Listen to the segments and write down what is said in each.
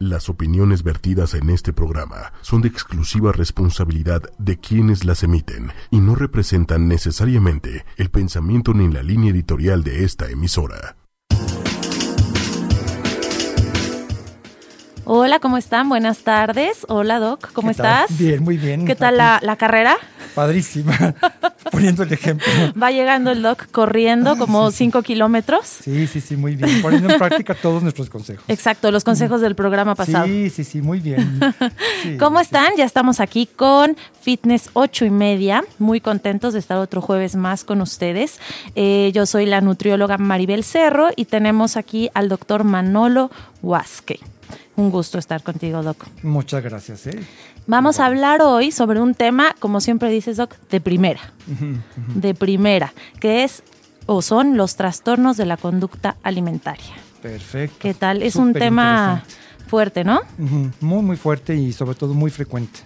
Las opiniones vertidas en este programa son de exclusiva responsabilidad de quienes las emiten y no representan necesariamente el pensamiento ni la línea editorial de esta emisora. Hola, ¿cómo están? Buenas tardes. Hola, Doc, ¿cómo estás? Bien, muy bien. ¿Qué tal la, la, carrera? Padrísima, poniendo el ejemplo. Va llegando el Doc corriendo como 5 kilómetros. Sí, sí, sí, muy bien. Poniendo en práctica todos nuestros consejos. Exacto, los consejos del programa pasado. Sí, sí, sí, muy bien. Sí, ¿Cómo están? Ya estamos aquí con Fitness 8 y media. Muy contentos de estar otro jueves más con ustedes. Eh, yo soy la nutrióloga Maribel Cerro y tenemos aquí al doctor Manolo Huasque. Un gusto estar contigo, Doc. Muchas gracias. ¿eh? Vamos a hablar hoy sobre un tema, como siempre dices, Doc, de primera. De primera, que es o son los trastornos de la conducta alimentaria. Perfecto. ¿Qué tal? Es un tema fuerte, ¿no? Muy, muy fuerte y sobre todo muy frecuente.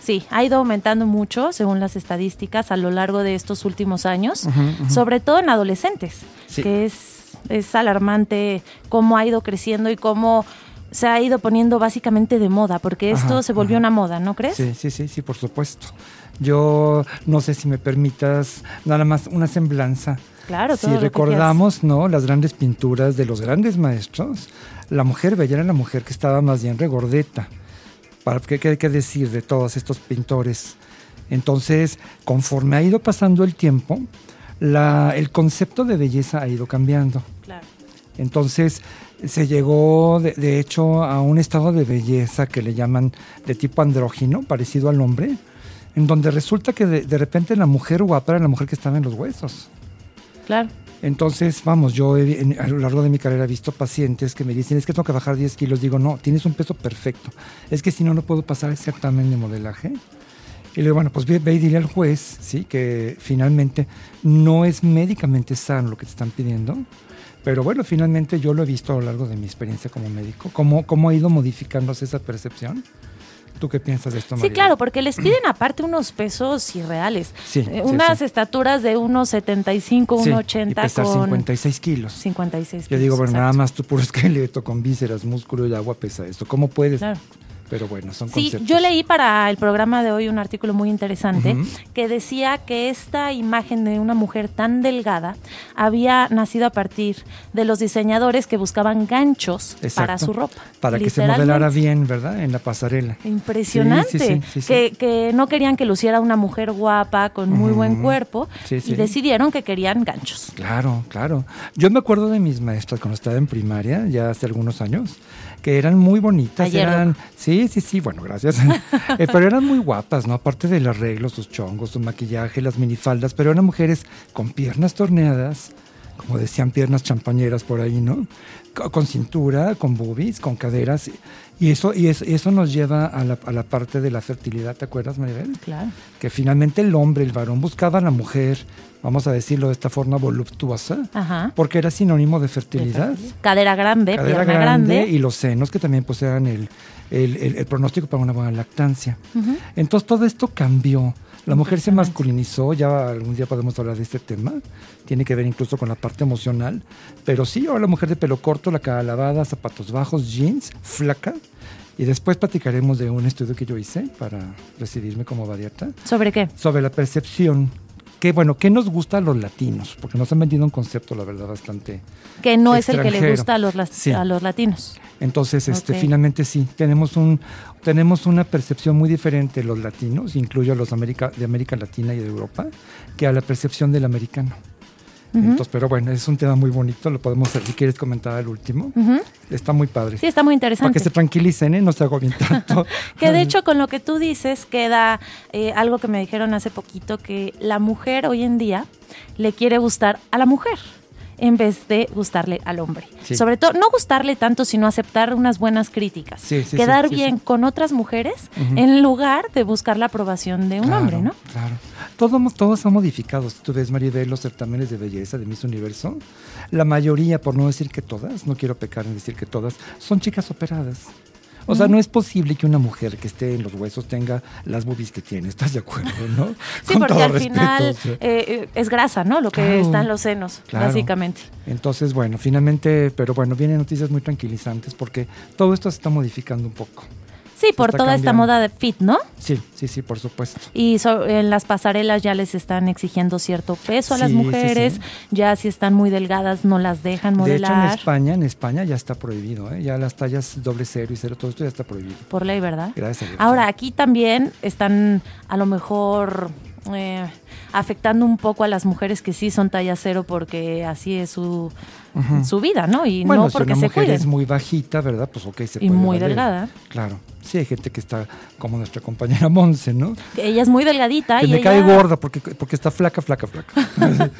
Sí, ha ido aumentando mucho según las estadísticas a lo largo de estos últimos años, sobre todo en adolescentes, Sí. que es, es alarmante cómo ha ido creciendo y cómo se ha ido poniendo básicamente de moda, porque esto Ajá, se volvió ajá. una moda, ¿no crees? Sí, sí, sí, sí, por supuesto. Yo no sé si me permitas nada más una semblanza. Claro, Si recordamos, ¿no? Las grandes pinturas de los grandes maestros, la mujer bella era la mujer que estaba más bien regordeta. ¿Para qué, qué hay que decir de todos estos pintores? Entonces, conforme ha ido pasando el tiempo, la- el concepto de belleza ha ido cambiando. Claro. Entonces se llegó, de, de hecho, a un estado de belleza que le llaman de tipo andrógino, parecido al hombre, en donde resulta que de, de repente la mujer guapa era la mujer que estaba en los huesos. Claro. Entonces, vamos, yo he- en- a lo largo de mi carrera he visto pacientes que me dicen, es que tengo que bajar 10 kilos. Digo, no, tienes un peso perfecto. Es que si no, no puedo pasar ese examen de modelaje. Y le digo, bueno, pues ve, ve y dile al juez, ¿sí? Que finalmente no es médicamente sano lo que te están pidiendo. Pero bueno, finalmente yo lo he visto a lo largo de mi experiencia como médico, cómo, cómo ha ido modificándose esa percepción. ¿Tú qué piensas de esto, Sí, María? claro, porque les piden aparte unos pesos irreales. Sí, Eh, sí, unas sí. estaturas de unos 75, Sí, unos y 80 pesar con 56 kilos. 56 Yo digo, kilos, bueno, nada exacto. más tú puro esqueleto con vísceras, músculo y agua pesa esto. ¿Cómo puedes? Claro. Pero bueno, son Sí, conceptos. yo leí para el programa de hoy un artículo muy interesante que decía que esta imagen de una mujer tan delgada había nacido a partir de los diseñadores que buscaban ganchos Exacto. para su ropa. Para que se modelara bien, ¿verdad? En la pasarela. Impresionante. Sí, sí, sí, sí, sí. Que, que no querían que luciera una mujer guapa, con muy buen cuerpo, y decidieron que querían ganchos. Claro, claro. Yo me acuerdo de mis maestras cuando estaba en primaria, ya hace algunos años, que eran muy bonitas. Ayer, eran, sí, sí, sí, bueno, gracias. Eh, pero eran muy guapas, ¿no? Aparte del arreglo, sus chongos, su maquillaje, las minifaldas, pero eran mujeres con piernas torneadas, como decían, piernas champañeras por ahí, ¿no? Co- Con cintura, con boobies, con caderas. Y eso, y eso, eso nos lleva a la, a la parte de la fertilidad, ¿te acuerdas, Maribel? Claro. que finalmente el hombre, el varón, buscaba a la mujer, vamos a decirlo de esta forma voluptuosa, Ajá. porque era sinónimo de fertilidad. Cadera grande, Cadera pierna grande. y los senos que también posean el, el- el- el pronóstico para una buena lactancia. Entonces todo esto cambió. La mujer se masculinizó, ya algún día podemos hablar de este tema, tiene que ver incluso con la parte emocional, pero sí, ahora la mujer de pelo corto, la cara lavada, zapatos bajos, jeans, flaca, y después platicaremos de un estudio que yo hice para recibirme como bariatra, ¿Sobre qué? sobre la percepción. Que bueno, ¿qué nos gusta a los latinos? Porque nos han vendido un concepto, la verdad, bastante. Que no es el que le gusta a los, Sí. a los latinos. Entonces, este, finalmente sí, tenemos un, tenemos una percepción muy diferente los latinos, incluyo a los América, de América Latina y de Europa, que a la percepción del americano. Entonces, pero bueno, es un tema muy bonito, lo podemos hacer si quieres comentar al último. Está muy padre. Sí, está muy Para interesante. que se tranquilicen, ¿eh? no se agobien tanto. Que de hecho con lo que tú dices queda eh, algo que me dijeron hace poquito, que la mujer hoy en día le quiere gustar a la mujer en vez de gustarle al hombre. Sí. Sobre todo, no gustarle tanto, sino aceptar unas buenas críticas. Sí, sí, Quedar bien con otras mujeres en lugar de buscar la aprobación de un Claro, hombre, ¿no? Claro. Todos, todos han modificado. Si tú ves, Maribel, los certámenes de belleza de Miss Universo, la mayoría, por no decir que todas, no quiero pecar en decir que todas, son chicas operadas. O sea, no es posible que una mujer que esté en los huesos tenga las boobies que tiene, ¿estás de acuerdo, no? Sí, porque al final eh, eh, es grasa, ¿no? Lo que está en los senos, básicamente. Entonces, bueno, finalmente, pero bueno, vienen noticias muy tranquilizantes porque todo esto se está modificando un poco. Sí, por toda esta moda de fit, ¿no? Sí, sí, sí, por supuesto. Y en las pasarelas ya les están exigiendo cierto peso a las mujeres, ya si están muy delgadas no las dejan modelar. De hecho, en España, en España ya está prohibido, ¿eh? ya las tallas doble cero y cero, todo esto ya está prohibido. Por ley, ¿verdad? Gracias a Dios. Ahora, aquí también están a lo mejor... Eh, afectando un poco a las mujeres que sí son talla cero porque así es su, su vida, ¿no? Y no porque si una mujer es muy bajita, ¿verdad? Pues ok, se Y muy delgada. Claro. Sí, hay gente que está como nuestra compañera Monse, ¿no? ella es muy delgadita. Que y me cae gorda porque, porque está flaca, flaca, flaca.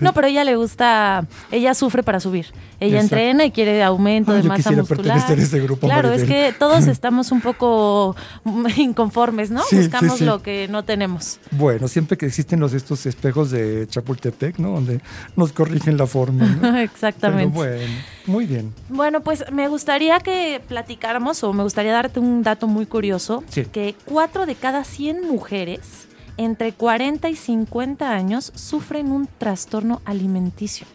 no, pero ella le gusta, ella sufre para subir. Ella entrena y quiere aumento de masa muscular. A ese grupo, claro, es que todos estamos un poco inconformes, ¿no? Buscamos lo que no tenemos. Bueno, siempre que existen los estos espejos de Chapultepec, ¿no? Donde nos corrigen la forma. ¿no? Exactamente. bueno, muy bien. Bueno, pues me gustaría que platicáramos o me gustaría darte un dato muy curioso, que cuatro de cada 100 mujeres entre 40 y 50 años sufren un trastorno alimenticio.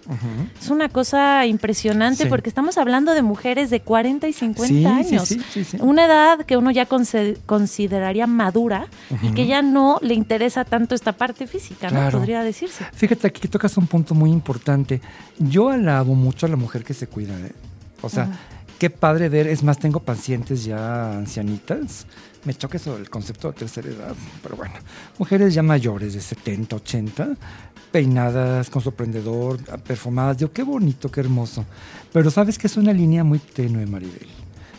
Es una cosa impresionante porque estamos hablando de mujeres de 40 y 50 años. una edad que uno ya consideraría madura y que ya no le interesa tanto esta parte física, ¿no? Podría decirse. Fíjate, aquí tocas un punto muy importante. Yo alabo mucho a la mujer que se cuida. ¿eh? O sea, qué padre ver. Es más, tengo pacientes ya ancianitas me choque sobre el concepto de tercera edad, pero bueno, mujeres ya mayores de 70, 80, peinadas con su prendedor, perfumadas, digo, qué bonito, qué hermoso. Pero sabes que es una línea muy tenue, Maribel.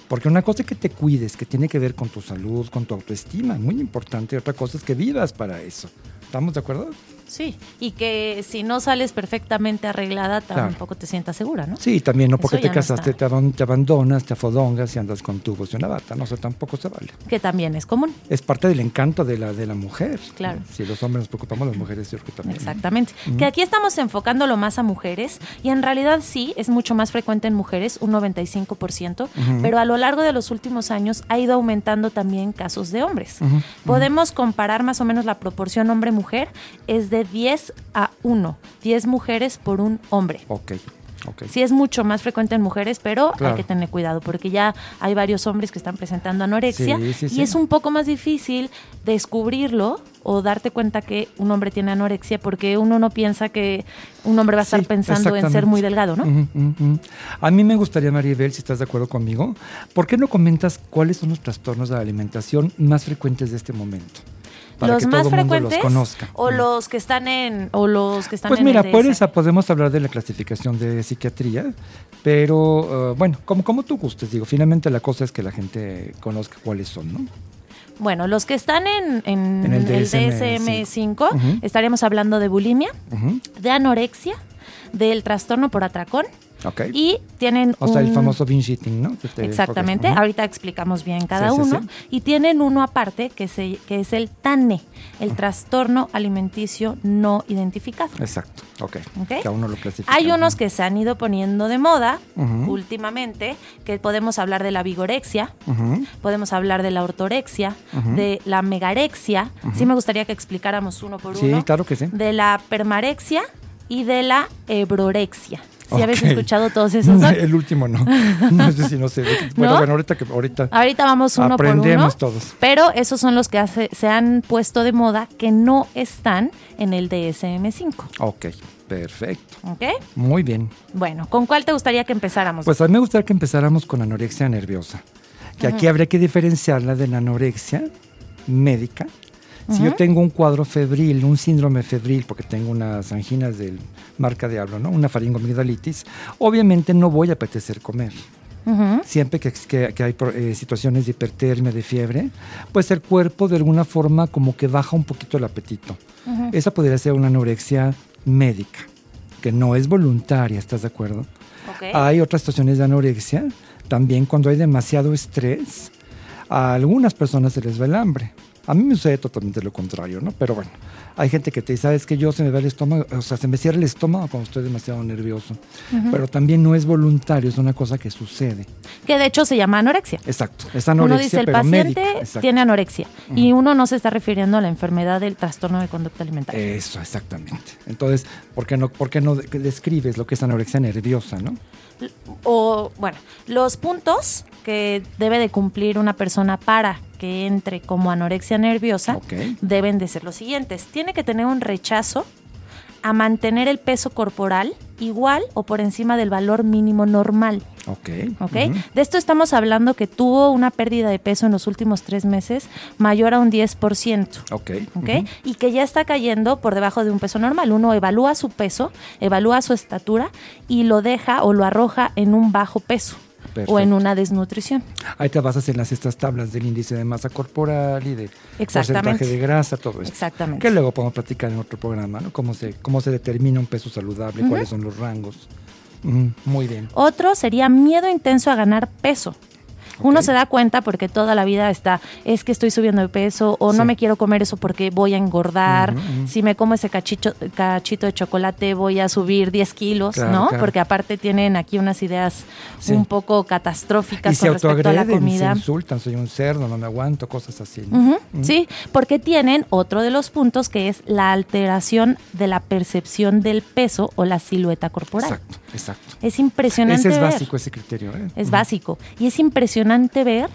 Porque una cosa es que te cuides, que tiene que ver con tu salud, con tu autoestima, muy importante, y otra cosa es que vivas para eso. ¿Estamos de acuerdo? Sí, y que si no sales perfectamente arreglada, tampoco te sientas segura, ¿no? Sí, también, no porque te casaste, te, abandonas, te afodongas y andas con tubos y una bata, no, sé, tampoco se vale. Que también es común. Es parte del encanto de la, de la mujer. Claro. Si los hombres nos preocupamos, las mujeres yo que también. Exactamente. Que aquí estamos enfocándolo más a mujeres y en realidad sí, es mucho más frecuente en mujeres, un 95%, pero a lo largo de los últimos años ha ido aumentando también casos de hombres. Podemos comparar más o menos la proporción hombre-mujer, es de 10 a 1, 10 mujeres por un hombre. Ok. Okay. Sí es mucho más frecuente en mujeres, pero hay que tener cuidado porque ya hay varios hombres que están presentando anorexia y es un poco más difícil descubrirlo o darte cuenta que un hombre tiene anorexia porque uno no piensa que un hombre va a estar pensando en ser muy delgado, ¿no? A mí me gustaría, Maribel, si estás de acuerdo conmigo, ¿por qué no comentas cuáles son los trastornos de la alimentación más frecuentes de este momento? Los más frecuentes o los que están en o los que están pues mira por eso podemos hablar de la clasificación de psiquiatría pero uh, bueno como como tú gustes digo finalmente la cosa es que la gente conozca cuáles son no bueno, los que están en, el DSM-5 estaríamos hablando de bulimia, de anorexia, del trastorno por atracón, y tienen O sea, el famoso binge eating, ¿no? Exactamente, ahorita explicamos bien cada uno. Y tienen uno aparte que, se, que es el TANE, el trastorno alimenticio no identificado. Exacto, ok. Cada uno lo clasifica. Hay unos que se han ido poniendo de moda últimamente, que podemos hablar de la vigorexia, podemos hablar de la ortorexia, de la megarexia. Sí me gustaría que explicáramos uno por uno. Sí, claro que sí. De la permarexia y de la ebrorexia. ¿Sí habéis escuchado todos esos? El último no. No sé si no sé. Bueno, bueno, ahorita que ahorita. Ahorita vamos uno por uno. todos. Pero esos son los que se han puesto de moda que no están en el DSM-5. Ok, perfecto. Ok. Muy bien. Bueno, ¿con cuál te gustaría que empezáramos? Pues a mí me gustaría que empezáramos con anorexia nerviosa. Que aquí habría que diferenciarla de la anorexia médica si yo tengo un cuadro febril, un síndrome febril, porque tengo unas anginas del marca de hablo, ¿no? Una faringomigdalitis, obviamente no voy a apetecer comer. Siempre que, que, hay eh, situaciones de hipertermia, de fiebre, pues el cuerpo de alguna forma como que baja un poquito el apetito. Esa podría ser una anorexia médica, que no es voluntaria, ¿estás de acuerdo? Hay otras situaciones de anorexia, también cuando hay demasiado estrés, a algunas personas se les va el hambre. A mí me sucede totalmente lo contrario, ¿no? Pero bueno, Hay gente que te dice, sabes que yo se me va el estómago, o sea, se me cierra el estómago cuando estoy demasiado nervioso. Pero también no es voluntario, es una cosa que sucede. Que de hecho se llama anorexia. Exacto, es anorexia, uno dice el pero paciente tiene anorexia y uno no se está refiriendo a la enfermedad del trastorno de conducta alimentaria. Eso, exactamente. Entonces, ¿por qué no, por qué no de- describes lo que es anorexia nerviosa, no? o bueno, los puntos que debe de cumplir una persona para que entre como anorexia nerviosa deben de ser los siguientes. Tiene que tener un rechazo a mantener el peso corporal igual o por encima del valor mínimo normal. Ok. ¿Ok? ujú. De esto estamos hablando que tuvo una pérdida de peso en los últimos tres meses mayor a un 10%. Ok. ¿ok? ujú. Y que ya está cayendo por debajo de un peso normal. Uno evalúa su peso, evalúa su estatura y lo deja o lo arroja en un bajo peso o en una desnutrición. Ahí te basas en las estas tablas del índice de masa corporal y de porcentaje de grasa, todo eso. Exactamente. Que luego podemos platicar en otro programa, ¿no? Cómo se, cómo se determina un peso saludable, cuáles son los rangos. Muy bien. Otro sería miedo intenso a ganar peso. Uno se da cuenta porque toda la vida está, es que estoy subiendo de peso o no me quiero comer eso porque voy a engordar. Si me como ese cachito, cachito de chocolate voy a subir 10 kilos, Claro, ¿no? claro. Porque aparte tienen aquí unas ideas Sí. un poco catastróficas Y con respecto a la autoagreden, se comida. insultan, soy un cerdo, no me aguanto, cosas así. Sí, porque tienen otro de los puntos que es la alteración de la percepción del peso o la silueta corporal. Exacto, exacto. Es impresionante Ese es ver. básico, ese criterio. ¿eh? Es básico. Y es impresionante ver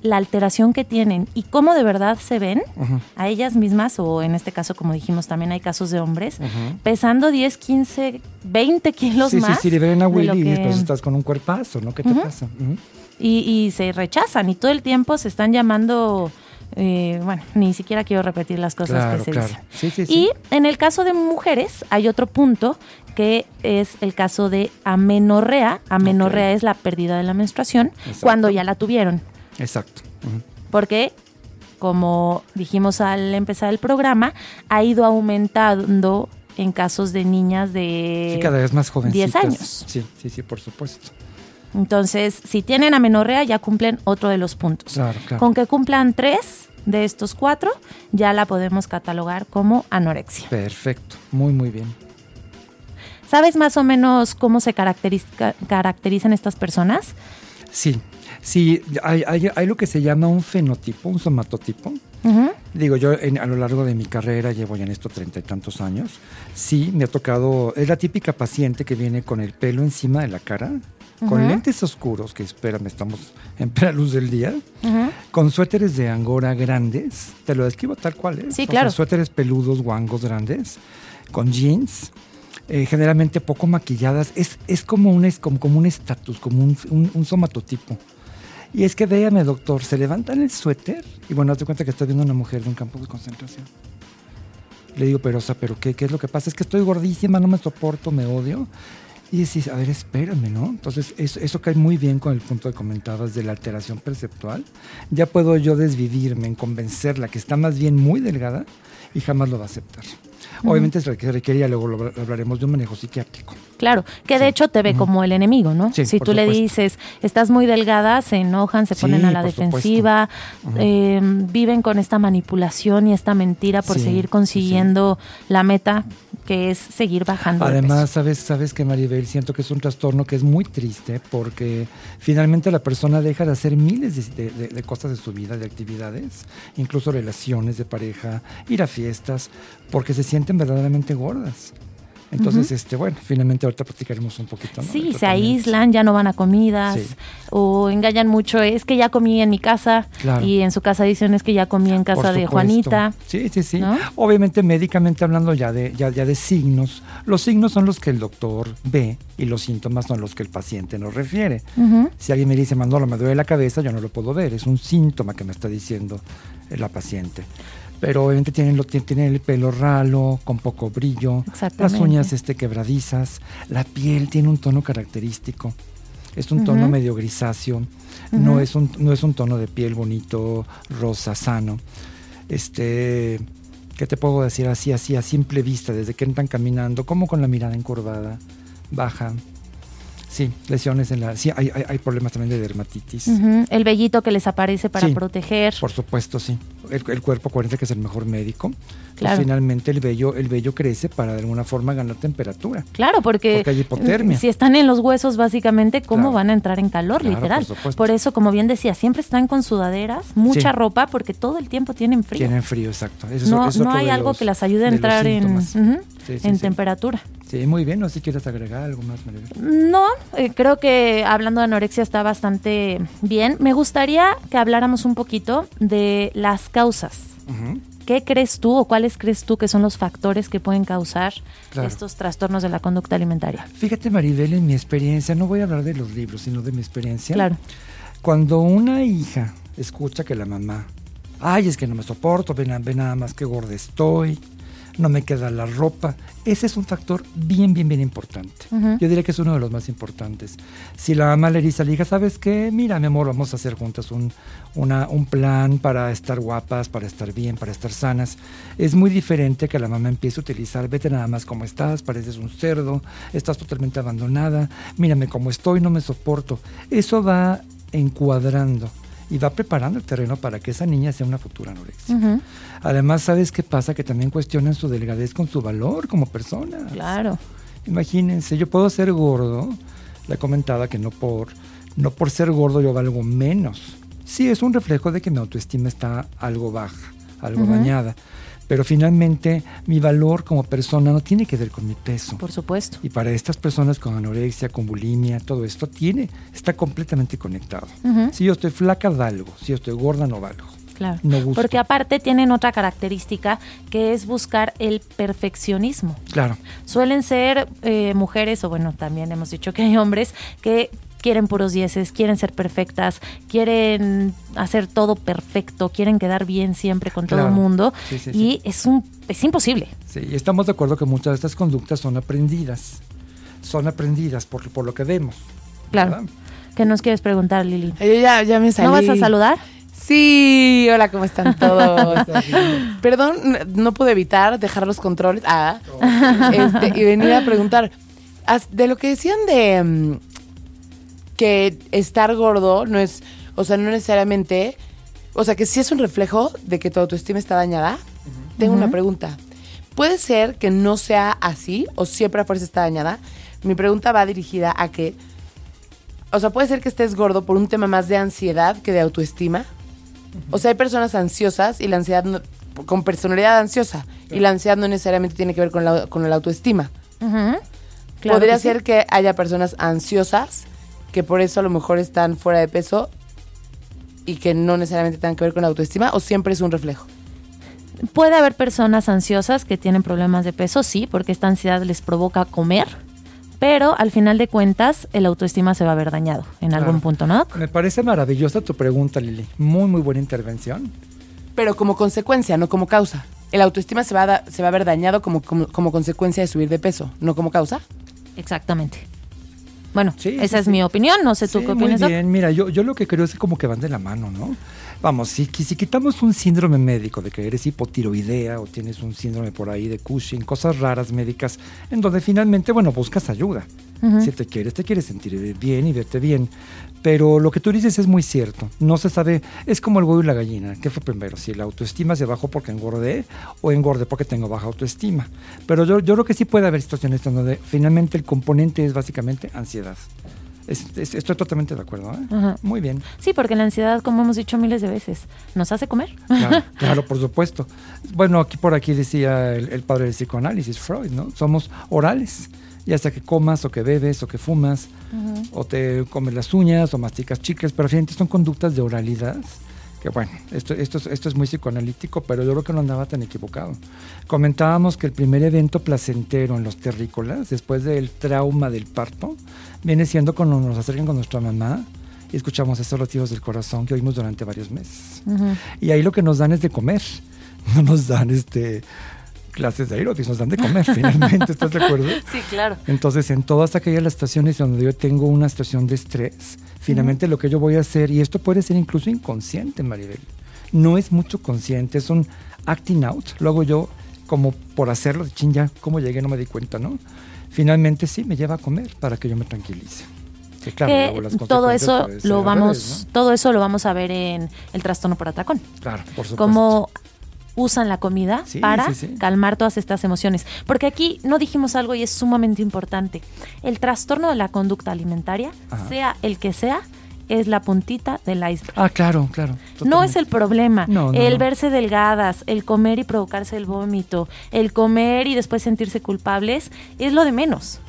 la alteración que tienen y cómo de verdad se ven a ellas mismas, o en este caso, como dijimos, también hay casos de hombres, pesando 10, 15, 20 kilos Sí, sí, más. sí, le ven a Willy, que- pues estás con un cuerpazo, ¿no? ¿Qué te pasa? Y, y se rechazan y todo el tiempo se están llamando, eh, bueno, ni siquiera quiero repetir las cosas Claro, que se claro. dicen. Sí, sí, sí. Y en el caso de mujeres hay otro punto que es el caso de amenorrea. Amenorrea es la pérdida de la menstruación Exacto. cuando ya la tuvieron. Exacto. Porque como dijimos al empezar el programa, ha ido aumentando en casos de niñas de Sí, cada vez más jovencitas. 10 años. Sí, sí, sí, por supuesto. Entonces, si tienen amenorrea, ya cumplen otro de los puntos. Claro, claro. Con que cumplan tres de estos cuatro, ya la podemos catalogar como anorexia. Perfecto. Muy, muy bien. ¿Sabes más o menos cómo se caracteriza- caracterizan estas personas? Sí, sí, hay, hay, hay lo que se llama un fenotipo, un somatotipo. Digo, yo en- a lo largo de mi carrera, llevo ya en esto treinta y tantos años, sí, me ha tocado, es la típica paciente que viene con el pelo encima de la cara, con lentes oscuros, que espérame, estamos en plena luz del día, con suéteres de angora grandes, te lo describo tal cual, ¿eh? Sí, O sea, claro. suéteres peludos, guangos grandes, con jeans, eh, generalmente poco maquilladas, es, es como un es como, como un estatus, como un, un- un somatotipo. Y es que véame, doctor, se levantan el suéter y bueno, hazte cuenta que estás viendo a una mujer de un campo de concentración. Le digo, pero, o sea, ¿pero qué, qué es lo que pasa? Es que estoy gordísima, no me soporto, me odio. Y decís, a ver, espérame, ¿no? Entonces, eso, eso cae muy bien con el punto que comentabas de la alteración perceptual. Ya puedo yo desvivirme en convencerla que está más bien muy delgada y jamás lo va a aceptar. Obviamente se requiere, requería, luego lo hablaremos de un manejo psiquiátrico. Claro, que de hecho te ve como el enemigo, ¿no? Sí, si tú le dices, estás muy delgada, se enojan, se Sí, ponen a la defensiva, eh, viven con esta manipulación y esta mentira por seguir consiguiendo la meta que es seguir bajando. de Además, peso. sabes, sabes que Maribel, siento que es un trastorno que es muy triste porque finalmente la persona deja de hacer miles de, de- de cosas de su vida, de actividades, incluso relaciones de pareja, ir a fiestas, porque se sienten verdaderamente gordas. Entonces, este, bueno, finalmente ahorita platicaremos un poquito. ¿no? Sí, se aíslan, ya no van a comidas Sí. o engañan mucho. Es que ya comí en mi casa Claro. y en su casa dicen es que ya comí en casa de. Juanita. Sí, sí, sí. ¿no? Obviamente, médicamente hablando ya de, ya, ya de signos, los signos son los que el doctor ve y los síntomas son los que el paciente nos refiere. Si alguien me dice, Manolo, me duele la cabeza, yo no lo puedo ver. Es un síntoma que me está diciendo eh, la paciente. Pero obviamente tienen, el pelo ralo, con poco brillo, las uñas este, quebradizas, la piel tiene un tono característico. Es un tono medio grisáceo, no, es un, no es un tono de piel bonito, rosa, sano. Este, ¿qué te puedo decir así, así, a simple vista, desde que entran caminando, como con la mirada encorvada, baja? Sí, lesiones en la... Sí, hay, hay, hay problemas también de dermatitis. El vellito que les aparece para Sí. proteger. Por supuesto, sí. El, el cuerpo, acuérdense que es el mejor médico. Pues Claro. finalmente el vello, el vello crece para de alguna forma ganar temperatura. Claro, porque, Porque hay hipotermia. si están en los huesos, básicamente, ¿cómo Claro. van a entrar en calor, Claro, literal? por supuesto. eso, como bien decía, siempre están con sudaderas, mucha Sí. ropa, porque todo el tiempo tienen frío. Tienen frío, exacto. Ese es- no es no hay algo los- que las ayude a entrar en, Sí, en temperatura. Sí, muy bien. No sé si quieres agregar algo más, Maribel. No, eh, creo que hablando de anorexia está bastante bien. Me gustaría que habláramos un poquito de las causas. ¿Qué crees tú o cuáles crees tú que son los factores que pueden causar Claro. estos trastornos de la conducta alimentaria? Fíjate, Maribel, en mi experiencia, no voy a hablar de los libros, sino de mi experiencia. Claro. Cuando una hija escucha que la mamá, ay, es que no me soporto, ve nada más que gorda estoy, no me queda la ropa, ese es un factor bien, bien, bien importante. Yo diría que es uno de los más importantes. Si la mamá le dice a la hija, ¿sabes qué? Mira, mi amor, vamos a hacer juntas un, una- un plan para estar guapas, para estar bien, para estar sanas. Es muy diferente que la mamá empiece a utilizar, vete nada más como estás, pareces un cerdo, estás totalmente abandonada, mírame cómo estoy, no me soporto. Eso va encuadrando y va preparando el terreno para que esa niña sea una futura anorexia. Además, ¿sabes qué pasa? Que también cuestionan su delgadez con su valor como persona. Claro. Imagínense, yo puedo ser gordo, le comentaba que no por, no por ser gordo yo valgo menos. Sí, es un reflejo de que mi autoestima está algo baja, algo dañada. Pero finalmente mi valor como persona no tiene que ver con mi peso. Por supuesto. Y para estas personas con anorexia, con bulimia, todo esto tiene, está completamente conectado. Si yo estoy flaca, valgo. Si yo estoy gorda, no valgo. Claro. No gusto. Porque aparte tienen otra característica que es buscar el perfeccionismo. Claro. Suelen ser eh, mujeres, o bueno, también hemos dicho que hay hombres que quieren puros dieces, quieren ser perfectas, quieren hacer todo perfecto, quieren quedar bien siempre con todo el mundo. Sí, sí, y sí. es un es imposible. Sí, y estamos de acuerdo que muchas de estas conductas son aprendidas. Son aprendidas por, por lo que vemos. Claro. ¿verdad? ¿Qué nos quieres preguntar, Lili? Yo ya, ya me salí. ¿No vas a saludar? Sí, hola, ¿cómo están todos? Perdón, no pude evitar dejar los controles ah, este, y venir a preguntar. De lo que decían de mm, que estar gordo no es, o sea, no necesariamente, o sea, que sí es un reflejo de que tu autoestima está dañada. Tengo una pregunta. ¿Puede ser que no sea así o siempre a fuerza está dañada? Mi pregunta va dirigida a que, o sea, puede ser que estés gordo por un tema más de ansiedad que de autoestima. O sea, hay personas ansiosas y la ansiedad no- con personalidad ansiosa y la ansiedad no necesariamente tiene que ver con la, con la autoestima. Claro Podría que sí. ser que haya personas ansiosas que por eso a lo mejor están fuera de peso y que no necesariamente tengan que ver con la autoestima o siempre es un reflejo. Puede haber personas ansiosas que tienen problemas de peso, sí, porque esta ansiedad les provoca comer, pero al final de cuentas el autoestima se va a ver dañado en Claro. algún punto, ¿no? Me parece maravillosa tu pregunta, Lili. Muy, muy buena intervención. Pero como consecuencia, no como causa. El autoestima se va a, da- se va a ver dañado como, como, como consecuencia de subir de peso, no como causa. Exactamente. Bueno, Sí, esa sí, es sí. mi opinión, no sé tú Sí, qué muy opinas. Doc? bien. Mira, yo, yo lo que creo es que como que van de la mano, ¿no? Vamos, si, si quitamos un síndrome médico de que eres hipotiroidea o tienes un síndrome por ahí de Cushing, cosas raras médicas, en donde finalmente, bueno, buscas ayuda. Si te quieres, te quieres sentir bien y verte bien. Pero lo que tú dices es muy cierto. No se sabe, es como el huevo y la gallina. ¿Qué fue primero? Si la autoestima se bajó porque engordé o engordé porque tengo baja autoestima. Pero yo, yo creo que sí puede haber situaciones en donde finalmente el componente es básicamente ansiedad. Es- es- estoy totalmente de acuerdo. ¿eh? Ajá. Muy bien. Sí, porque la ansiedad, como hemos dicho miles de veces, nos hace comer. Claro, claro, por supuesto. Bueno, aquí por aquí decía el, el padre del psicoanálisis, Freud, ¿no? Somos orales. Ya sea que comas o que bebes o que fumas o te comes las uñas o masticas chicles, pero finalmente son conductas de oralidad. Que bueno, esto, esto, es- esto es muy psicoanalítico, pero yo creo que no andaba tan equivocado. Comentábamos que el primer evento placentero en los terrícolas, después del trauma del parto, viene siendo cuando nos acercan con nuestra mamá y escuchamos esos latidos del corazón que oímos durante varios meses. Ujú. Y ahí lo que nos dan es de comer. No nos dan este clases de aeróbics, nos dan de comer finalmente, ¿estás de acuerdo? Sí, claro. Entonces, en todas aquellas las estaciones donde yo tengo una situación de estrés, finalmente lo que yo voy a hacer, y esto puede ser incluso inconsciente, Maribel, no es mucho consciente, es un acting out, lo hago yo como por hacerlo, de chin, ya, ¿cómo llegué? No me di cuenta, ¿no? Finalmente sí, me lleva a comer para que yo me tranquilice. Claro, que las todo eso lo vamos, todo eso lo vamos a ver en el trastorno por atracón. Claro, por supuesto. Cómo usan la comida Sí, para sí, sí. calmar todas estas emociones. Porque aquí no dijimos algo y es sumamente importante. El trastorno de la conducta alimentaria, Ajá. sea el que sea, es la puntita del iceberg. Ah, claro, claro. No es el problema. No, no, el no. verse delgadas, el comer y provocarse el vómito, el comer y después sentirse culpables, es lo de menos.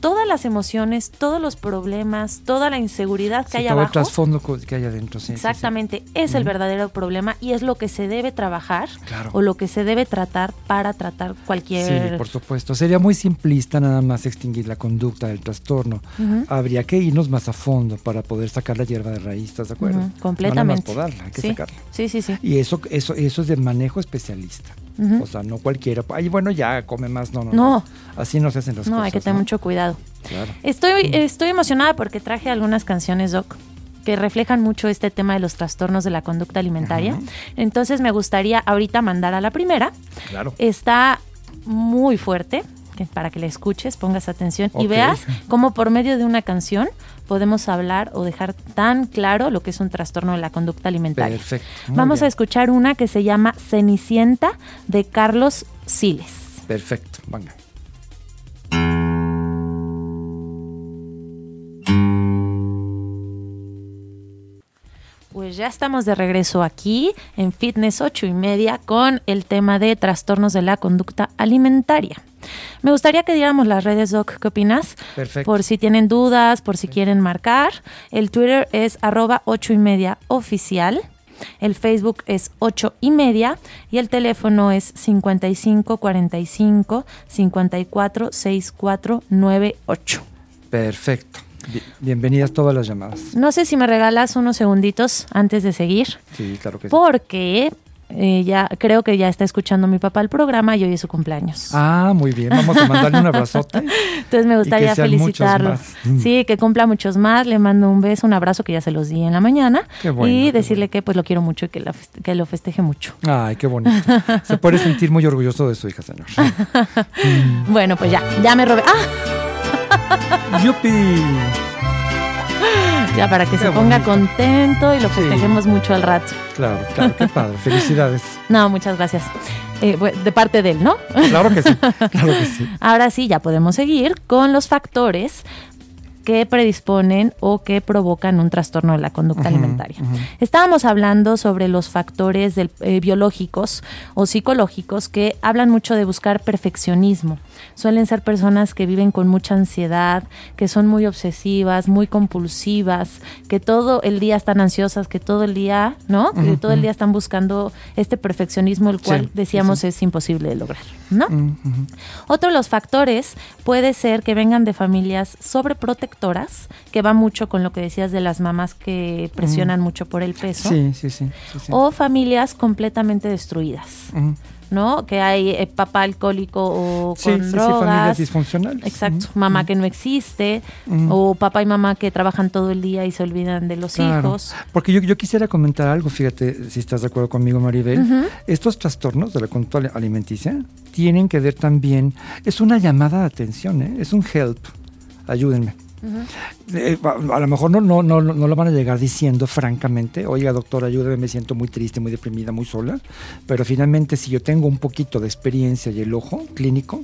Todas las emociones, todos los problemas, toda la inseguridad que Sí, hay todo el abajo. trasfondo co- que hay adentro, sí, sí, sí. Exactamente, es el verdadero problema y es lo que se debe trabajar Claro. o lo que se debe tratar para tratar cualquier... Sí, por supuesto. Sería muy simplista nada más extinguir la conducta del trastorno. Habría que irnos más a fondo para poder sacar la hierba de raíz, ¿estás de acuerdo? Completamente. No nada más podarla, hay que sí. sacarla. sí, sí, sí. Y eso, eso, eso es de manejo especialista. O sea, no cualquiera. Ay, bueno, ya come más. No, no, No. Así no se hacen las No, cosas. hay que tener ¿no? mucho cuidado. Claro. Estoy, estoy emocionada porque traje algunas canciones, Doc, que reflejan mucho este tema de los trastornos de la conducta alimentaria. Entonces me gustaría ahorita mandar a la primera. Claro. Está muy fuerte, que para que la escuches, pongas atención y veas cómo por medio de una canción podemos hablar o dejar tan claro lo que es un trastorno de la conducta alimentaria. Perfecto. Vamos a escuchar una que se llama Cenicienta de Carlos Siles. Perfecto. Venga. Pues ya estamos de regreso aquí en Fitness 8 y media con el tema de trastornos de la conducta alimentaria. Me gustaría que diéramos las redes, Doc, ¿qué opinas? Perfecto. Por si tienen dudas, por si quieren marcar. El Twitter es arroba 8 y media oficial. El Facebook es 8 y media y el teléfono es 55 45 54 64 98. Perfecto. Bi- Bienvenidas todas las llamadas. No sé si me regalas unos segunditos antes de seguir. Sí, claro que sí. porque eh, ya creo que ya está escuchando mi papá el programa y hoy es su cumpleaños. Ah, muy bien. Vamos a mandarle un abrazote. Entonces me gustaría felicitarlo. Sí, que cumpla muchos más. Le mando un beso, un abrazo que ya se los di en la mañana. Qué bueno, y decirle que pues lo quiero mucho y que, la feste- que lo festeje mucho. Ay, qué bonito. Se puede sentir muy orgulloso de su hija, señor. Bueno, pues ya, ya me robé. ¡Ah! ¡Yupi! Ya para que Qué se ponga bonito. contento y lo Sí. festejemos mucho al rato. Claro, claro, qué padre. Felicidades. No, muchas gracias. Eh, de parte de él, ¿no? Claro que sí, claro que sí. Ahora sí, ya podemos seguir con los factores que predisponen o que provocan un trastorno de la conducta Ujú, alimentaria. ujú. Estábamos hablando sobre los factores del- eh, biológicos o psicológicos que hablan mucho de buscar perfeccionismo. Suelen ser personas que viven con mucha ansiedad, que son muy obsesivas, muy compulsivas, que todo el día están ansiosas, que todo el día, ¿no? Que Ujú, todo el día están buscando este perfeccionismo, el cual sí, decíamos sí. es imposible de lograr, ¿no? Otro de los factores puede ser que vengan de familias sobreprotectoras, que va mucho con lo que decías de las mamás que presionan mucho por el peso, Sí, sí, sí. sí, sí. o familias completamente destruidas. ¿no? Que hay eh, papá alcohólico o Sí, con sí, sí, drogas. familias disfuncionales. Exacto, mamá que no existe, o papá y mamá que trabajan todo el día y se olvidan de los Claro, hijos. Porque yo, yo quisiera comentar algo, fíjate, si estás de acuerdo conmigo, Maribel. Estos trastornos de la conducta ali- alimenticia tienen que ver también, es una llamada de atención, ¿eh? es un help, ayúdenme. Eh, a, a lo mejor no, no, no, no lo van a llegar diciendo francamente, oiga doctor, ayúdeme, me siento muy triste, muy deprimida, muy sola, pero finalmente si yo tengo un poquito de experiencia y el ojo clínico,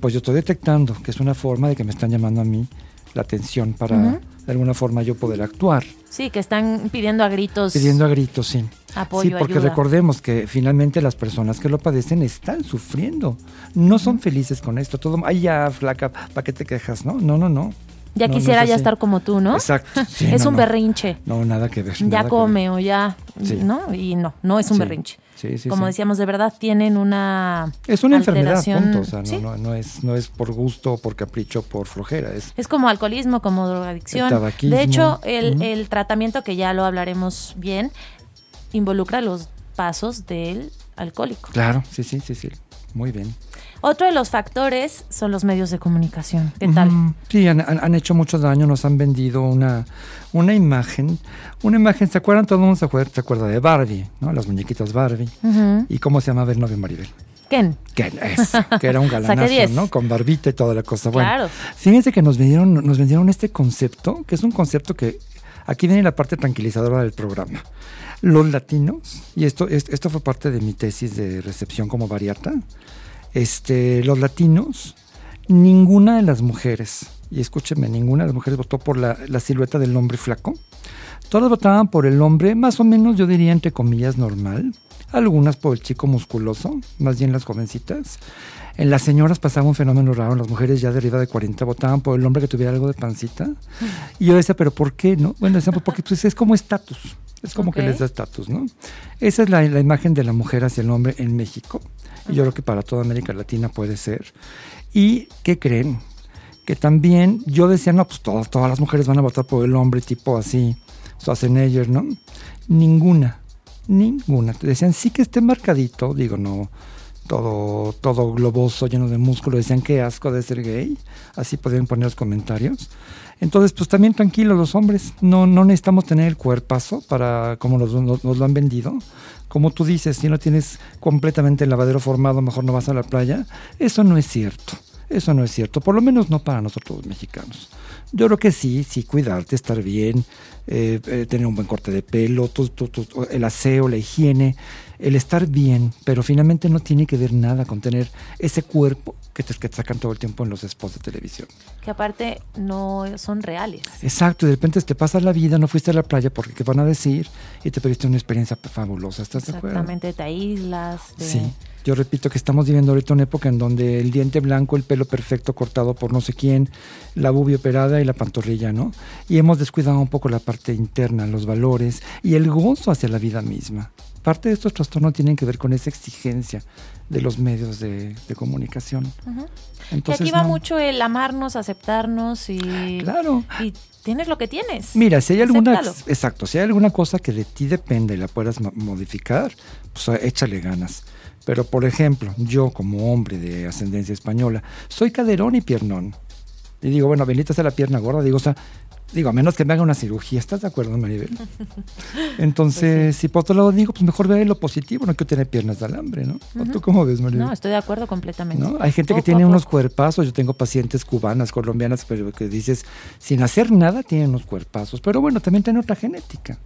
pues yo estoy detectando que es una forma de que me están llamando a mí la atención para de alguna forma yo poder actuar, Sí, que están pidiendo a gritos pidiendo a gritos, sí. apoyo, sí, porque ayuda. recordemos que finalmente las personas que lo padecen están sufriendo. No son felices con esto. Todo, ay, ya, flaca, ¿para qué te quejas? No, no, no, no. Ya No, no quisiera es ya estar como tú, ¿no? Exacto. sí, es no, un berrinche. No, nada que ver. ya come o ya, Sí. ¿no? Y no, no es un Sí. berrinche. Sí, sí, Como decíamos, de verdad tienen una Es una enfermedad, punto. O sea, no, sí. no, es, no es por gusto, por capricho, por flojera. Es, Es como alcoholismo, como drogadicción. Tabaquismo. De hecho, el, el tratamiento, que ya lo hablaremos bien, involucra los pasos del alcohólico. claro, sí, sí, sí, sí. Muy bien. Otro de los factores son los medios de comunicación. ¿Qué tal? Sí, han, hecho mucho daño, nos han vendido una, una imagen. Una imagen, ¿se acuerdan? Todo el mundo se acuerda, se acuerda de Barbie, ¿no? Las muñequitas Barbie. ¿Y cómo se llamaba el novio Maribel? Ken. Ken, es, que era un galanazo, 10. ¿no? Con barbita y toda la cosa. Bueno, Claro. fíjense que nos vendieron, nos vendieron este concepto, que es un concepto que aquí viene la parte tranquilizadora del programa. Los latinos, y esto, es- esto fue parte de mi tesis de recepción como variata, este, los latinos, ninguna de las mujeres, y escúchenme, ninguna de las mujeres votó por la, la silueta del hombre flaco. Todas votaban por el hombre, más o menos, yo diría, entre comillas, normal. Algunas por el chico musculoso, más bien las jovencitas. En las señoras pasaba un fenómeno raro, las mujeres ya de arriba de 40 votaban por el hombre que tuviera algo de pancita. Y yo decía, ¿pero por qué no? Bueno, decían, pues porque pues, es como estatus, es como que les da estatus, ¿no? Esa es la, la imagen de la mujer hacia el hombre en México. Y yo creo que para toda América Latina puede ser. ¿Y qué creen? Que también yo decía, no, pues todas, todas las mujeres van a votar por el hombre tipo así, Schwarzenegger, ¿no? Ninguna, ninguna. Te decían, sí que esté marcadito, digo, no, todo, todo globoso, lleno de músculo. Decían, qué asco de ser gay. Así podían poner los comentarios. Entonces, pues también tranquilos los hombres. No, no necesitamos tener el cuerpazo para como nos, nos- nos lo han vendido. Como tú dices, si no tienes completamente el lavadero formado, mejor no vas a la playa. Eso no es cierto. Eso no es cierto. Por lo menos no para nosotros los mexicanos. Yo creo que sí, sí, cuidarte, estar bien, eh, eh, tener un buen corte de pelo, tu- tu- tu- el aseo, la higiene, el estar bien, pero finalmente no tiene que ver nada con tener ese cuerpo que te, que te sacan todo el tiempo en los spots de televisión. Que aparte no son reales. Exacto, y de repente te pasas la vida, no fuiste a la playa porque qué van a decir y te perdiste una experiencia fabulosa, ¿estás de acuerdo? Exactamente, te aíslas. te- Sí, yo repito que estamos viviendo ahorita una época en donde el diente blanco, el pelo perfecto cortado por no sé quién, la bubia operada y la pantorrilla, ¿no? Y hemos descuidado un poco la parte interna, los valores y el gozo hacia la vida misma. Parte de estos trastornos tienen que ver con esa exigencia de los medios de, de comunicación. Que Entonces, aquí va no. mucho el amarnos, aceptarnos y, Claro. y tienes lo que tienes. Mira, si hay alguna, Acéptalo. exacto, si hay alguna cosa que de ti depende y la puedas mo- modificar, pues eh, échale ganas. Pero por ejemplo, yo como hombre de ascendencia española, soy caderón y piernón. Y digo, bueno, bendita sea la pierna gorda, digo, o sea, digo, a menos que me haga una cirugía, ¿estás de acuerdo, Maribel? Entonces, si por otro lado digo, pues mejor ve lo positivo, no quiero tener piernas de alambre, ¿no? ¿O ¿Tú cómo ves, Maribel? No, estoy de acuerdo completamente. ¿no? Hay gente que tiene unos cuerpazos, yo tengo pacientes cubanas, colombianas, pero que dices, sin hacer nada tienen unos cuerpazos, pero bueno, también tienen otra genética.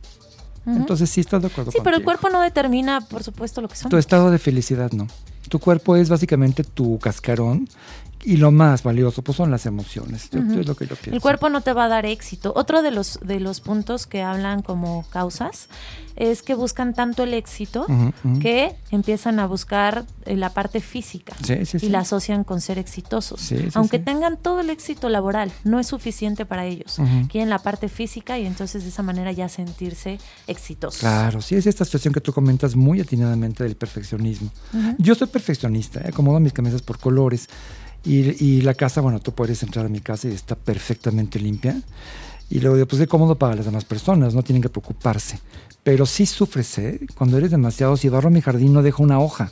Entonces sí estás de acuerdo Sí, pero el cuerpo no determina, por supuesto, lo que son. Tu estado de felicidad no. Tu cuerpo es básicamente tu cascarón y lo más valioso pues son las emociones. Yo- yo es lo que yo pienso. El cuerpo no te va a dar éxito. Otro de los, de los puntos que hablan como causas es que buscan tanto el éxito que empiezan a buscar eh, la parte física Sí, sí, sí. y la asocian con ser exitosos. Aunque tengan todo el éxito laboral, no es suficiente para ellos. Quieren la parte física y entonces de esa manera ya sentirse exitosos. Claro, sí, es esta situación que tú comentas muy atinadamente del perfeccionismo. Yo soy perfeccionista, ¿eh? acomodo mis camisas por colores y, la casa, bueno, tú puedes entrar a mi casa y está perfectamente limpia. Y luego digo, pues es cómodo para las demás personas, no tienen que preocuparse. Pero sí sufres, ¿eh? Cuando eres demasiado, si barro mi jardín no dejo una hoja.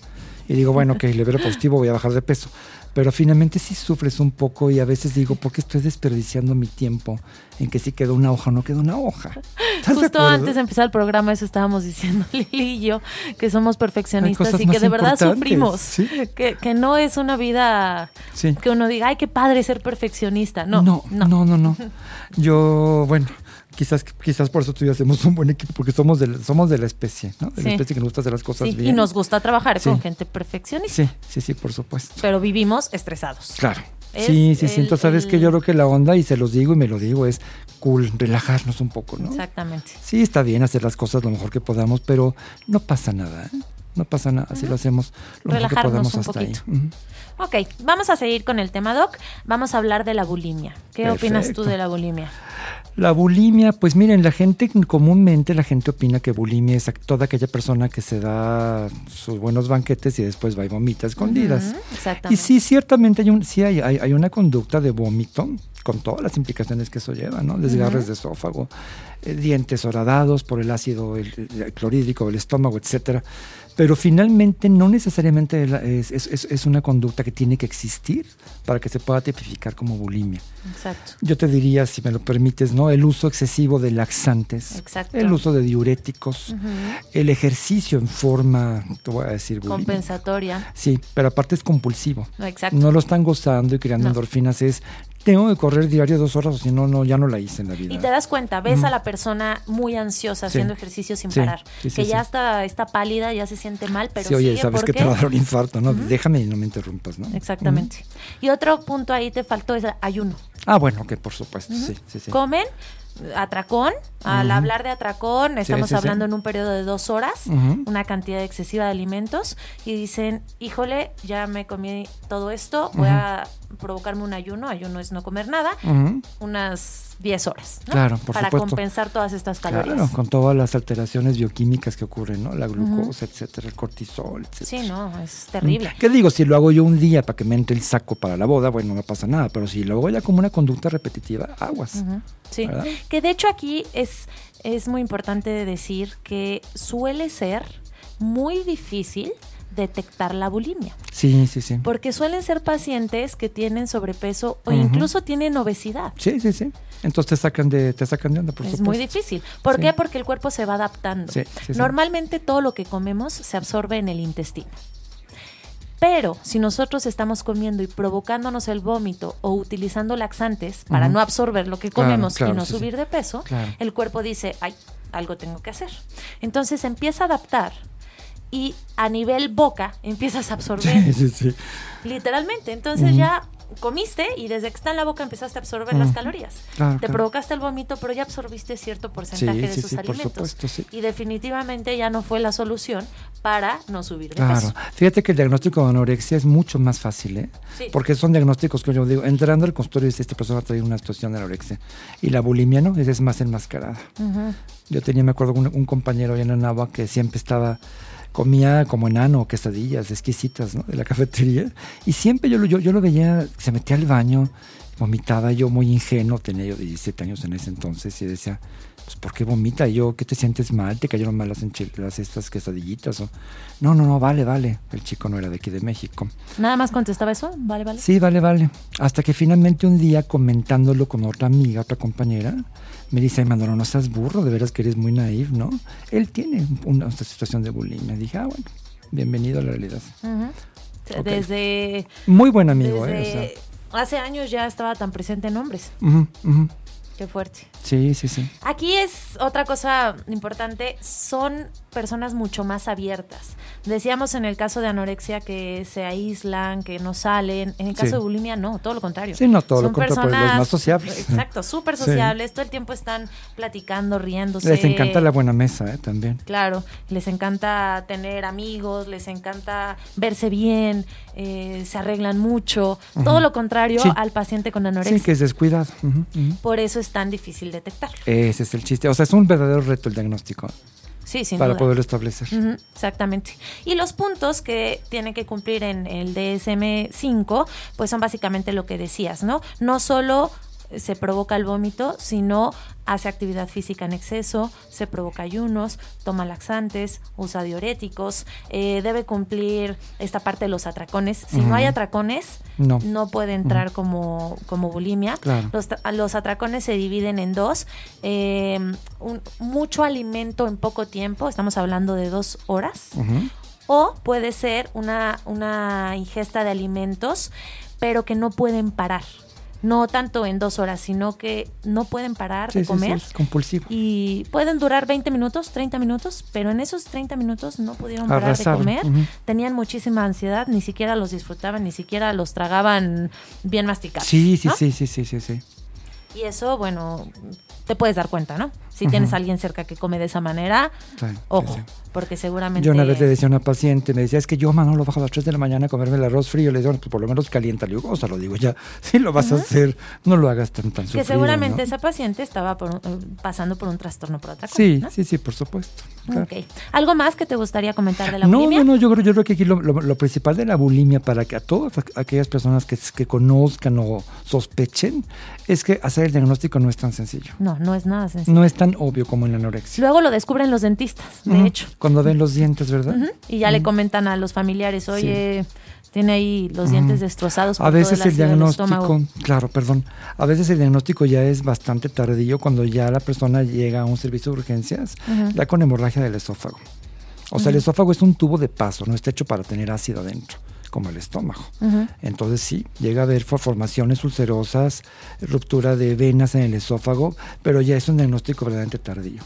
Y digo, bueno, ok, le veo positivo, voy a bajar de peso. Pero finalmente sí sufres un poco y a veces digo, ¿por qué estoy desperdiciando mi tiempo en que si quedó una hoja o no quedó una hoja? ¿Estás de Justo antes de empezar el programa, eso estábamos diciendo Lili y yo, que somos perfeccionistas y que de verdad sufrimos. sí. Que, que no es una vida Sí. que uno diga, ay, qué padre ser perfeccionista. No, no, no. no, no, no. Yo, bueno, quizás, quizás por eso tú y yo hacemos un buen equipo, porque somos de, somos de la especie, ¿no? De Sí. la especie que nos gusta hacer las cosas Sí, bien. y nos gusta trabajar Sí. con gente perfeccionista, Sí, sí, sí, por supuesto. pero vivimos estresados. Claro. Es sí, sí, sí. el- Entonces, ¿sabes el- que Yo creo que la onda, y se los digo y me lo digo, es cool, relajarnos un poco, ¿no? Exactamente. Sí, está bien hacer las cosas lo mejor que podamos, pero no pasa nada, ¿eh? No pasa nada, si lo hacemos lo mejor que Relajarnos podamos un hasta poquito. ahí. Ujú. Ok, vamos a seguir con el tema, Doc. Vamos a hablar de la bulimia. ¿Qué opinas tú de la bulimia? La bulimia, pues miren, la gente, comúnmente la gente opina que bulimia es toda aquella persona que se da sus buenos banquetes y después va y vomita escondidas. Exactamente. Y sí, ciertamente hay, un, sí hay, hay, hay una conducta de vómito con todas las implicaciones que eso lleva, ¿no? Desgarres de esófago, eh, dientes horadados por el ácido el, el clorhídrico del estómago, etcétera. Pero finalmente no necesariamente es, es, es, una conducta que tiene que existir para que se pueda tipificar como bulimia. Exacto. Yo te diría, si me lo permites, ¿no? El uso excesivo de laxantes, Exacto. el uso de diuréticos, uh -huh. el ejercicio en forma, te voy a decir, bulimia. compensatoria. Sí, pero aparte es compulsivo. Exacto. No lo están gozando y creando no. endorfinas, es tengo que correr diario dos horas o si no, no, ya no la hice en la vida. Y te das cuenta, ves mm. a la persona muy ansiosa haciendo ejercicio sin sí. parar, sí, que ya está, está pálida, ya se siente mal, pero sí, oye, sigue sabes porque... que te va a dar un infarto, ¿no? Déjame y no me interrumpas, ¿no? Exactamente. Y otro punto ahí te faltó es el ayuno. Ah, bueno, que por supuesto, uh -huh. sí, sí, sí. Comen, atracón. Al hablar de atracón, estamos sí, sí, hablando sí. en un periodo de dos horas, Uh -huh. una cantidad excesiva de alimentos, y dicen, híjole, ya me comí todo esto, voy a provocarme un ayuno, ayuno es no comer nada, unas 10 horas, ¿no? Claro, por Para supuesto. compensar todas estas calorías. Claro, con todas las alteraciones bioquímicas que ocurren, ¿no? La glucosa, etcétera, el cortisol, etcétera. Sí, no, es terrible. ¿Qué digo? Si lo hago yo un día para que me entre el saco para la boda, bueno, no pasa nada, pero si lo hago ya como una conducta repetitiva, aguas. Sí, ¿Verdad? que de hecho aquí es, es muy importante decir que suele ser muy difícil detectar la bulimia, Sí, sí, sí. porque suelen ser pacientes que tienen sobrepeso o incluso tienen obesidad. Sí, sí, sí. Entonces te sacan de, te sacan de onda, por es supuesto. muy difícil. ¿Por Sí. qué? Porque el cuerpo se va adaptando. Sí. Normalmente todo lo que comemos se absorbe en el intestino. Pero si nosotros estamos comiendo y provocándonos el vómito o utilizando laxantes para no absorber lo que comemos claro, y no subir de peso, Claro. el cuerpo dice, ay, algo tengo que hacer. Entonces empieza a adaptar y a nivel boca empiezas a absorber Sí, sí, sí. literalmente. Entonces ya comiste y desde que está en la boca empezaste a absorber las calorías. Claro, Te claro. provocaste el vómito, pero ya absorbiste cierto porcentaje de sus sí, por alimentos. supuesto, sí. Y definitivamente ya no fue la solución para no subir de Claro. peso. Fíjate que el diagnóstico de anorexia es mucho más fácil, ¿eh? Sí. Porque son diagnósticos que yo digo, entrando al consultorio dice, esta persona trae una situación de anorexia. Y la bulimia, ¿no? Esa es más enmascarada. Yo tenía, me acuerdo, un, un compañero allá en Anagua que siempre estaba, comía como enano, quesadillas exquisitas, ¿no? De la cafetería. Y siempre yo, lo- yo, yo lo veía, se metía al baño, vomitaba yo muy ingenuo, tenía yo 17 años en ese entonces, y decía, pues, ¿por qué vomita? Yo, ¿qué te sientes mal? ¿Te cayeron mal las, estas quesadillitas? O, no, no, no, vale, vale. El chico no era de aquí de México. Nada más contestaba eso, vale, vale. Sí, vale, vale. Hasta que finalmente un día, comentándolo con otra amiga, otra compañera, me dice, "Ay, Manolo, no seas burro, de veras que eres muy naif, ¿no? Él tiene una, situación de bulimia. Dije, ah, bueno, bienvenido a la realidad. Desde, Muy buen amigo, desde ¿eh? O sea, hace años ya estaba tan presente en hombres. Qué fuerte. Sí, sí, sí. Aquí es otra cosa importante, son personas mucho más abiertas. Decíamos en el caso de anorexia que se aíslan, que no salen. En el caso Sí. de bulimia, no, todo lo contrario. Sí, no, todo lo Son contrario, pues, los personas- más sociables. Exacto, súper Sí. sociables. Todo el tiempo están platicando, riéndose. Les encanta la buena mesa, ¿eh? También. Claro, les encanta tener amigos, les encanta verse bien, eh, se arreglan mucho. Todo lo contrario Sí. al paciente con anorexia. Sí, que es descuidado. Por eso es tan difícil detectarlo. Ese es el chiste. O sea, es un verdadero reto el diagnóstico Sí, sin para duda. poderlo establecer. Exactamente. Y los puntos que tiene que cumplir en el DSM-5, pues son básicamente lo que decías, ¿no? No solo se provoca el vómito, sino hace actividad física en exceso, se provoca ayunos, toma laxantes, usa diuréticos, eh, debe cumplir esta parte de los atracones. Si no hay atracones, No. no puede entrar como, como bulimia. Claro. Los, los atracones se dividen en dos. eh, un- mucho alimento en poco tiempo, estamos hablando de dos horas. O puede ser una, una ingesta de alimentos, pero que no pueden parar. No tanto en dos horas, sino que no pueden parar Sí, de sí, sí, comer. es compulsivo. Y pueden durar 20 minutos, 30 minutos, pero en esos 30 minutos no pudieron parar de comer. Tenían muchísima ansiedad, ni siquiera los disfrutaban, ni siquiera los tragaban bien masticados. Sí, sí, ¿no? sí, sí, sí, sí, sí. Y eso, bueno, te puedes dar cuenta, ¿no? Si tienes a alguien cerca que come de esa manera, Sí, sí, ojo, sí. porque seguramente... Yo una vez le decía a una paciente, me decía, es que yo, mano, lo bajo a las 3 de la mañana a comerme el arroz frío. Le digo, "Bueno, pues por lo menos calienta. Le digo, o sea, lo digo ya, si lo vas a hacer, no lo hagas tan, tan que sufrido, seguramente ¿no? esa paciente estaba por eh, pasando por un trastorno por atracón. Sí, ¿no? sí, sí, por supuesto. claro. ¿Algo más que te gustaría comentar de la No, bulimia? no, no, yo creo, yo creo que aquí lo, lo- lo principal de la bulimia para que a todas aqu- aquellas personas que, que conozcan o sospechen es que hacer el diagnóstico no es tan sencillo. No, no es nada sencillo. No es tan obvio como en la anorexia. Luego lo descubren los dentistas, de hecho. Cuando ven los dientes, ¿verdad? Y ya le comentan a los familiares, oye, tiene ahí los dientes destrozados. por A todo veces el del diagnóstico, claro, perdón, a veces el diagnóstico ya es bastante tardío cuando ya la persona llega a un servicio de urgencias, ya con hemorragia del esófago. O sea, el esófago es un tubo de paso, no está hecho para tener ácido adentro, como el estómago. Entonces sí, llega a haber for- formaciones ulcerosas, ruptura de venas en el esófago, pero ya es un diagnóstico verdaderamente tardío.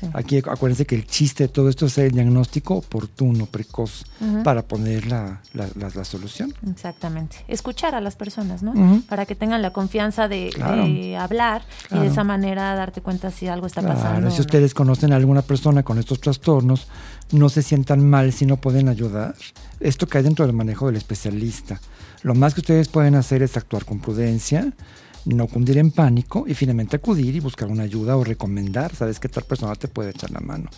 Sí. Aquí acuérdense que el chiste de todo esto es el diagnóstico oportuno, precoz, para poner la, la- la- la solución. Exactamente. Escuchar a las personas, ¿no? Ujú. Para que tengan la confianza de, Claro. de hablar y Claro. de esa manera darte cuenta si algo está Claro, pasando. si no. ustedes conocen a alguna persona con estos trastornos, no se sientan mal si no pueden ayudar. Esto cae dentro del manejo del especialista. Lo más que ustedes pueden hacer es actuar con prudencia, no cundir en pánico y finalmente acudir y buscar una ayuda o recomendar. Sabes que tal persona te puede echar la mano.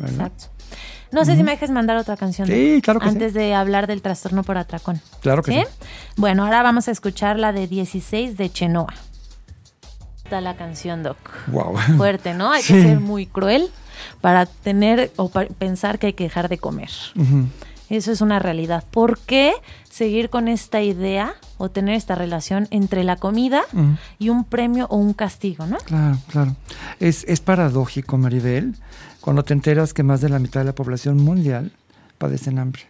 Exacto. No sé si me dejes mandar otra canción. Sí, Doc, claro que sí. Antes de hablar del trastorno por atracón. Claro que ¿Sí? sí. Bueno, ahora vamos a escuchar la de 16 de Chenoa. Está la canción, Doc. Wow. Fuerte, ¿no? Hay Sí. que ser muy cruel para tener o para pensar que hay que dejar de comer. Eso es una realidad. ¿Por qué seguir con esta idea o tener esta relación entre la comida Ujú. y un premio o un castigo, no? Claro, claro. Es, es paradójico, Maribel, cuando te enteras que más de la mitad de la población mundial padecen hambre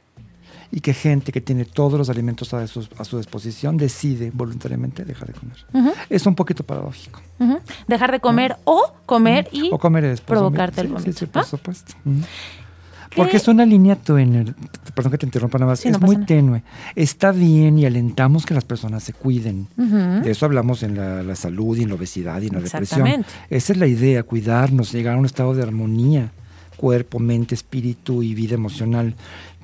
y que gente que tiene todos los alimentos a su, a su disposición decide voluntariamente dejar de comer. Es un poquito paradójico. Dejar de comer o comer y o comer después provocarte el vómito. Sí, sí, por ¿ah? supuesto. Porque es una línea tenue, perdón que te interrumpa nada más, Sí, no es muy nada. tenue. Está bien y alentamos que las personas se cuiden. De eso hablamos en la, la salud y en la obesidad y en la depresión. Esa es la idea, cuidarnos, llegar a un estado de armonía, cuerpo, mente, espíritu y vida emocional,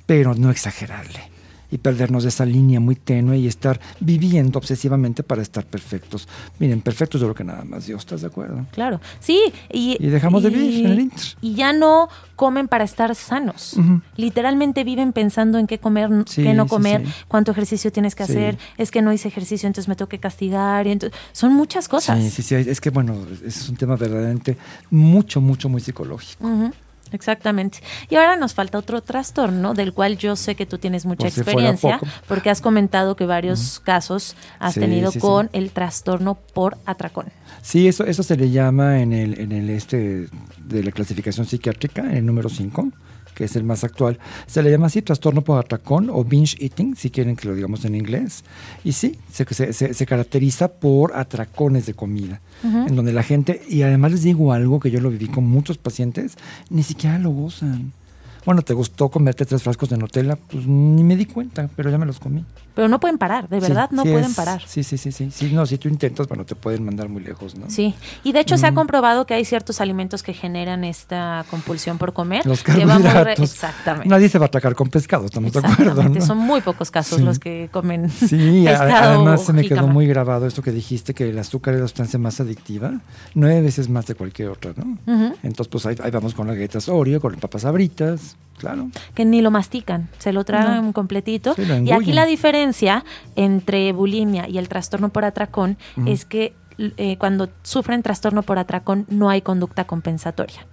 pero no exagerarle y perdernos de esa línea muy tenue y estar viviendo obsesivamente para estar perfectos. Miren, perfectos yo creo que nada más Dios, ¿estás de acuerdo? Claro, sí. Y, Y dejamos de vivir en el inter. Y ya no comen para estar sanos. Literalmente viven pensando en qué comer, Sí, qué no comer, sí. cuánto ejercicio tienes que hacer. Es que no hice ejercicio, entonces me tengo que castigar. Y entonces, son muchas cosas. Sí, sí, sí, es que bueno, es un tema verdaderamente mucho, mucho, muy psicológico. Ujú, Exactamente. Y ahora nos falta otro trastorno del cual yo sé que tú tienes mucha Por experiencia, porque has comentado que varios casos has Sí, tenido sí, sí. con el trastorno por atracón. Sí, eso, eso se le llama en el, en el este de la clasificación psiquiátrica, en el número 5, que es el más actual, se le llama así trastorno por atracón o binge eating, si quieren que lo digamos en inglés. Y sí, se, se, se- se caracteriza por atracones de comida, en donde la gente, y además les digo algo que yo lo viví con muchos pacientes, ni siquiera lo gozan. Bueno, ¿te gustó comerte tres frascos de Nutella? Pues ni me di cuenta, pero ya me los comí. Pero no pueden parar, de Sí, verdad, no sí pueden es- parar. Sí, sí, sí, sí. Sí, no, si tú intentas, bueno, te pueden mandar muy lejos, ¿no? Sí, y de hecho se ha comprobado que hay ciertos alimentos que generan esta compulsión por comer. Los re- carbohidratos. Exactamente. Nadie se va a atacar con pescado, estamos de acuerdo, ¿no? Son muy pocos casos los que comen Sí, pescado además se me quedó muy grabado esto que dijiste, que el azúcar es la sustancia más adictiva, nueve veces más de cualquier otra, ¿no? Entonces, pues ahí, ahí vamos con las galletas Oreo, con las papas sabritas, claro. que ni lo mastican, se lo tragan No. completito. Sí, lo y aquí la diferencia entre bulimia y el trastorno por atracón es que eh, cuando sufren trastorno por atracón no hay conducta compensatoria.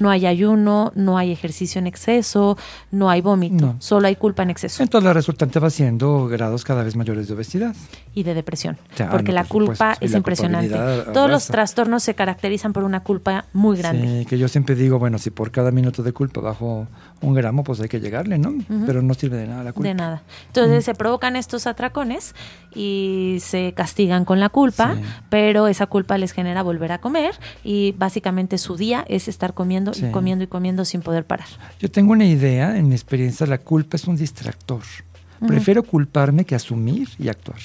No hay ayuno, no hay ejercicio en exceso, no hay vómito, No. solo hay culpa en exceso Entonces la resultante va siendo grados cada vez mayores de obesidad. y de depresión. Ya, porque no, la por culpa es la impresionante. Todos los trastornos se caracterizan por una culpa muy grande. Sí, que yo siempre digo, bueno, si por cada minuto de culpa bajo un gramo, pues hay que llegarle, ¿no? Pero no sirve de nada la culpa. De nada. Entonces se provocan estos atracones y se castigan con la culpa, Sí. pero esa culpa les genera volver a comer y básicamente su día es estar comiendo Sí. y comiendo y comiendo sin poder parar. Yo tengo una idea, en mi experiencia, la culpa es un distractor. Prefiero culparme que asumir y actuar.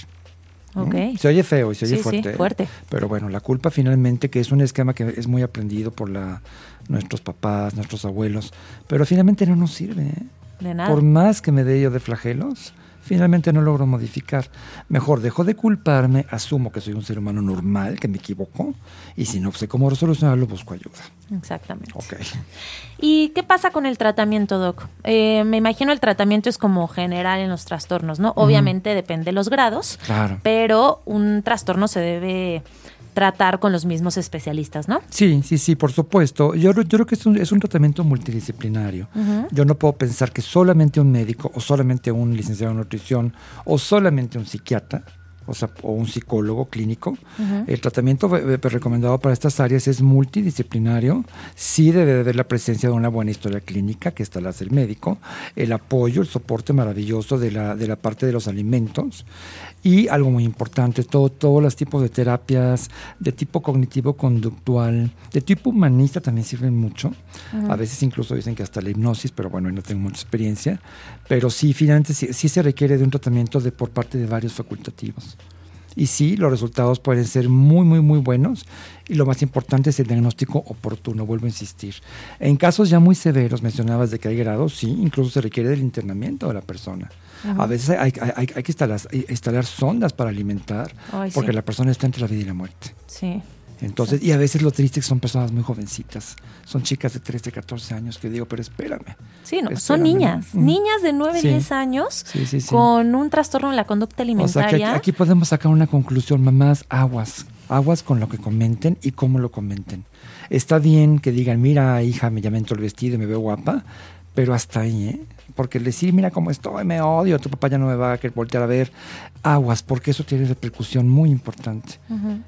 Ok. Se oye feo y se oye Sí, sí, fuerte. ¿eh? fuerte. Pero bueno, la culpa finalmente, que es un esquema que es muy aprendido por la, nuestros papás, nuestros abuelos, pero finalmente no nos sirve. ¿eh? De nada. Por más que me dé yo de flagelos, finalmente no logro modificar. Mejor dejo de culparme, asumo que soy un ser humano normal, que me equivoco, y si no sé cómo resolucionarlo, busco ayuda. Exactamente. ¿Y qué pasa con el tratamiento, Doc? Eh, me imagino el tratamiento es como general en los trastornos, ¿no? Obviamente depende de los grados, Claro. pero un trastorno se debe tratar con los mismos especialistas, ¿no? Sí, sí, sí, por supuesto. Yo, yo creo que es un, es un tratamiento multidisciplinario. Yo no puedo pensar que solamente un médico o solamente un licenciado en nutrición o solamente un psiquiatra o, sea, o un psicólogo clínico. El tratamiento eh, eh, recomendado para estas áreas es multidisciplinario. Sí debe de haber la presencia de una buena historia clínica, que está la del médico, el apoyo, el soporte maravilloso de la, de la parte de los alimentos y algo muy importante, todo, todos los tipos de terapias de tipo cognitivo-conductual, de tipo humanista también sirven mucho. A veces incluso dicen que hasta la hipnosis, pero bueno, no tengo mucha experiencia. Pero sí, finalmente sí, sí se requiere de un tratamiento de, por parte de varios facultativos. Y sí, los resultados pueden ser muy, muy, muy buenos. Y lo más importante es el diagnóstico oportuno, vuelvo a insistir. En casos ya muy severos, mencionabas de que hay grados, sí, incluso se requiere del internamiento de la persona. A veces hay, hay- hay- hay que instalar, instalar sondas para alimentar, Ay, porque sí. la persona está entre la vida y la muerte. Sí. Entonces, y a veces lo triste es que son personas muy jovencitas. Son chicas de 13, 14 años que digo, pero espérame. Sí, no, son niñas. Mm. niñas de 9, Sí. 10 años Sí, sí, sí. con un trastorno en la conducta O sea, que alimentaria. aquí, aquí podemos sacar una conclusión, mamás, aguas, aguas con lo que comenten y cómo lo comenten. Está bien que digan, mira, hija, me llamento el vestido y me veo guapa, pero hasta ahí, ¿eh? Porque decir, mira cómo estoy, me odio, tu papá ya no me va a querer voltear a ver, aguas, porque eso tiene repercusión muy importante.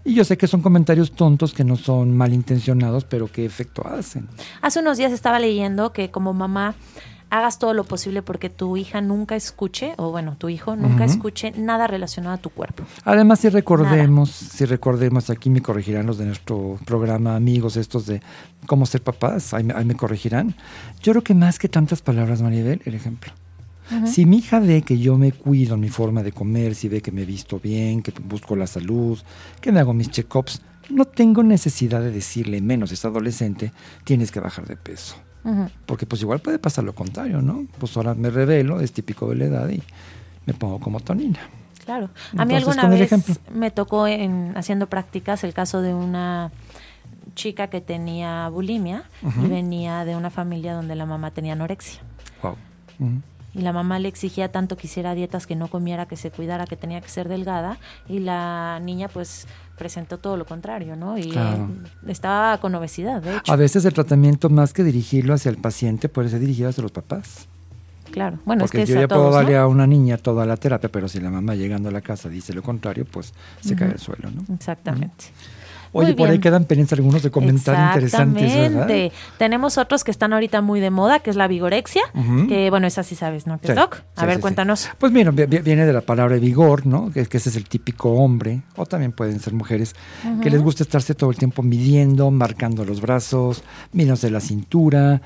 Y yo sé que son comentarios tontos que no son malintencionados, pero qué efecto hacen. Hace unos días estaba leyendo que como mamá hagas todo lo posible porque tu hija nunca escuche, o bueno, tu hijo nunca escuche nada relacionado a tu cuerpo. Además, si recordemos, si recordemos, aquí me corregirán los de nuestro programa, amigos, estos de cómo ser papás, ahí me, ahí me corregirán. Yo creo que más que tantas palabras, Maribel, el ejemplo. Si mi hija ve que yo me cuido en mi forma de comer, si ve que me visto bien, que busco la salud, que me hago mis check-ups, no tengo necesidad de decirle, menos es adolescente, tienes que bajar de peso. Porque pues igual puede pasar lo contrario, ¿no? Pues ahora me revelo, es típico de la edad y me pongo como tonina. Claro. A mí alguna vez me tocó en haciendo prácticas el caso de una chica que tenía bulimia y venía de una familia donde la mamá tenía anorexia. Wow. Y la mamá le exigía tanto que hiciera dietas, que no comiera, que se cuidara, que tenía que ser delgada. Y la niña pues presentó todo lo contrario, ¿no? Y Claro. estaba con obesidad, de hecho. A veces el tratamiento, más que dirigirlo hacia el paciente, puede ser dirigido hacia los papás. Claro. Bueno, Porque es que yo ya puedo darle ¿no? a una niña toda la terapia, pero si la mamá llegando a la casa dice lo contrario, pues se cae al suelo, ¿no? Exactamente. Oye, por ahí quedan pendientes algunos de comentarios interesantes, ¿verdad? Tenemos otros que están ahorita muy de moda, que es la vigorexia, Ujú. que bueno, esa sí sabes, ¿no? Sí, doc. A sí, ver, sí, cuéntanos. Pues mira, vi- vi- viene de la palabra vigor, ¿no? Que, que ese es el típico hombre, o también pueden ser mujeres, que les gusta estarse todo el tiempo midiendo, marcando los brazos, midiéndose la cintura.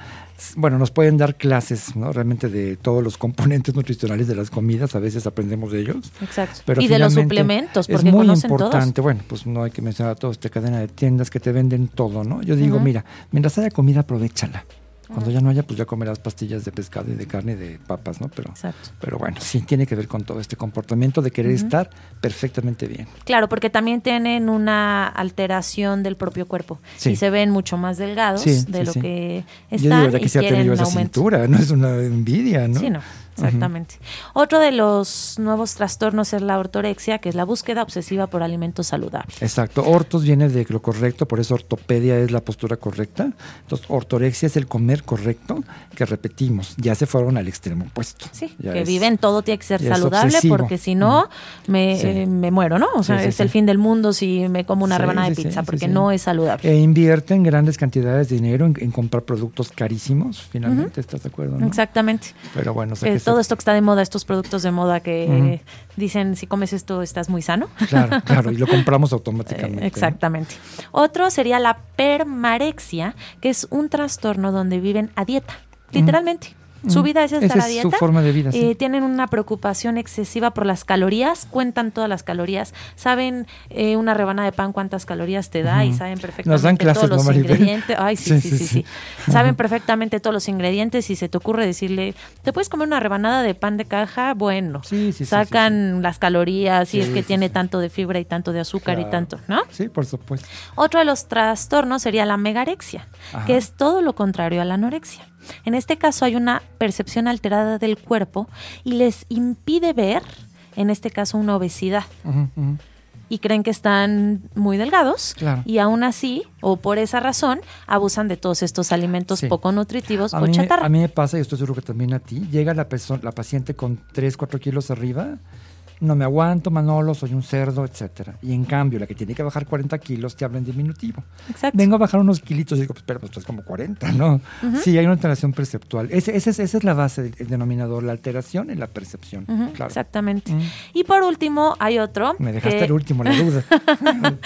Bueno, nos pueden dar clases, ¿no? Realmente de todos los componentes nutricionales de las comidas, a veces aprendemos de ellos. Exacto. Pero y de los suplementos, es porque muy conocen importante. Bueno, pues no hay que mencionar a toda esta cadena de tiendas que te venden todo, ¿no? Yo digo, mira, mientras haya comida, aprovechala. Cuando ya no haya, pues ya comerás pastillas de pescado y de carne y de papas, ¿no? Pero. Exacto. pero bueno, sí tiene que ver con todo este comportamiento de querer estar perfectamente bien. Claro, porque también tienen una alteración del propio cuerpo Sí. y se ven mucho más delgados Sí, de sí, lo que yo están digo, ya y quisiera tener quieren yo esa aumento. cintura, no es una envidia, ¿no? Sí, no, exactamente. Otro de los nuevos trastornos es la ortorexia, que es la búsqueda obsesiva por alimentos saludables. Exacto. Ortos viene de lo correcto, por eso ortopedia es la postura correcta. Entonces, ortorexia es el comer correcto que repetimos. Ya se fueron al extremo opuesto. Sí, Ya que es- viven todo tiene que ser es saludable porque si no me, Sí. eh, me muero, ¿no? O sea, Sí, sí, es el fin del mundo si me como una rebanada de pizza porque no es saludable. E invierten grandes cantidades de dinero en, en comprar productos carísimos, finalmente, ¿estás de acuerdo? no? Exactamente. Pero bueno, o sea que se- todo esto que está de moda, estos productos de moda que dicen si comes esto estás muy sano. Claro, claro, y lo compramos automáticamente. ¿no? Exactamente. Otro sería la permarexia, que es un trastorno donde viven a dieta, literalmente. Su vida es estar Esa a es dieta. su forma de vida, sí. Eh, tienen una preocupación excesiva por las calorías, cuentan todas las calorías, saben eh, una rebanada de pan cuántas calorías te da y saben Nos perfectamente dan clases, todos los ingredientes. Ay, sí, sí, Sí. Saben perfectamente todos los ingredientes y se te ocurre decirle, ¿te puedes comer una rebanada de pan de caja? Bueno, Sí, sí, sí, sacan las calorías y es que tiene tanto de fibra y tanto de azúcar y tanto, ¿no? Sí, por supuesto. Otro de los trastornos sería la megarexia, Ajá. que es todo lo contrario a la anorexia. En este caso hay una percepción alterada del cuerpo y les impide ver, en este caso, una obesidad. Y creen que están muy delgados Claro. y aún así, o por esa razón, abusan de todos estos alimentos Sí. poco nutritivos A o mí, chatarra. a mí me pasa, y estoy seguro que también a ti, llega la, persona, la paciente con 3, 4 kilos arriba, no me aguanto, Manolo, soy un cerdo, etcétera. Y en cambio, la que tiene que bajar 40 kilos te habla en diminutivo. Exacto. Vengo a bajar unos kilitos y digo, pues, pero pues es como 40, ¿no? Sí, hay una alteración perceptual. Ese, ese es- esa es la base del el denominador, la alteración en la percepción. Claro. Exactamente. Mm. Y por último, hay otro. Me dejaste que- el último, la duda.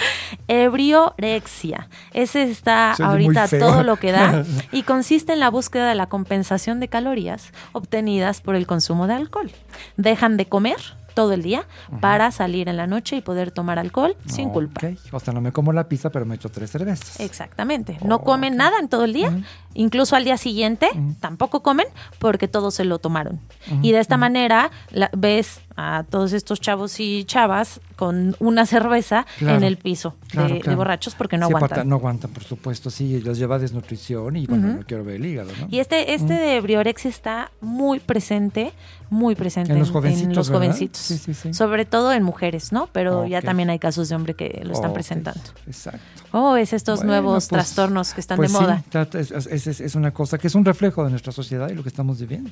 Ebriorexia. Ese está ahorita todo lo que da y consiste en la búsqueda de la compensación de calorías obtenidas por el consumo de alcohol. Dejan de comer todo el día para salir en la noche y poder tomar alcohol sin culpa. Ok. O sea, no me como la pizza, pero me echo tres cervezas. Exactamente. No Oh, comen ok. nada en todo el día. Ujú. Incluso al día siguiente tampoco comen porque todos se lo tomaron. Y de esta manera la- ves a todos estos chavos y chavas con una cerveza Claro, en el piso de, claro, de claro. borrachos porque no Sí, aguantan. no aguantan, por supuesto, sí, los lleva a desnutrición y bueno, no quiero ver el hígado, ¿no? Y este, este de briorexia está muy presente, muy presente En los jovencitos, los ¿verdad? jovencitos. Sí, sí, sí. Sobre todo en mujeres, ¿no? Pero ya también hay casos de hombre que lo están presentando. Exacto. ¿Cómo ves estos Bueno, nuevos pues- trastornos que están pues de moda? trata- es, es- es- es una cosa que es un reflejo de nuestra sociedad y lo que estamos viviendo.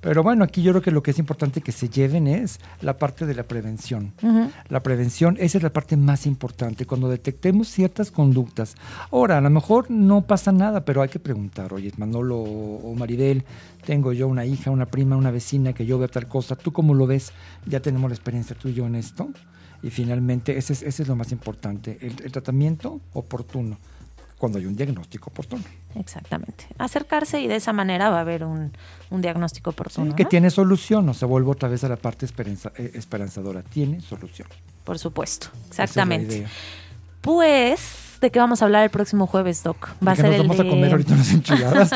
Pero bueno, aquí yo creo que lo que es importante que se lleven es la parte de la prevención. La prevención, esa es la parte más importante. Cuando detectemos ciertas conductas. Ahora, a lo mejor no pasa nada, pero hay que preguntar, oye, Manolo o Maribel, tengo yo una hija, una prima, una vecina que yo veo tal cosa, ¿tú cómo lo ves? Ya tenemos la experiencia tú y yo en esto. Y finalmente, ese es, ese es lo más importante, el, el tratamiento oportuno, cuando hay un diagnóstico oportuno. Exactamente. Acercarse y de esa manera va a haber un, un diagnóstico Sí, oportuno. que ¿no? tiene solución, o se vuelve otra vez a la parte esperanza- eh, esperanzadora, tiene solución. Por supuesto. Es Exactamente. Pues, ¿de qué vamos a hablar el próximo jueves, Doc? Va a ser nos el vamos de... a comer ahorita unas enchiladas.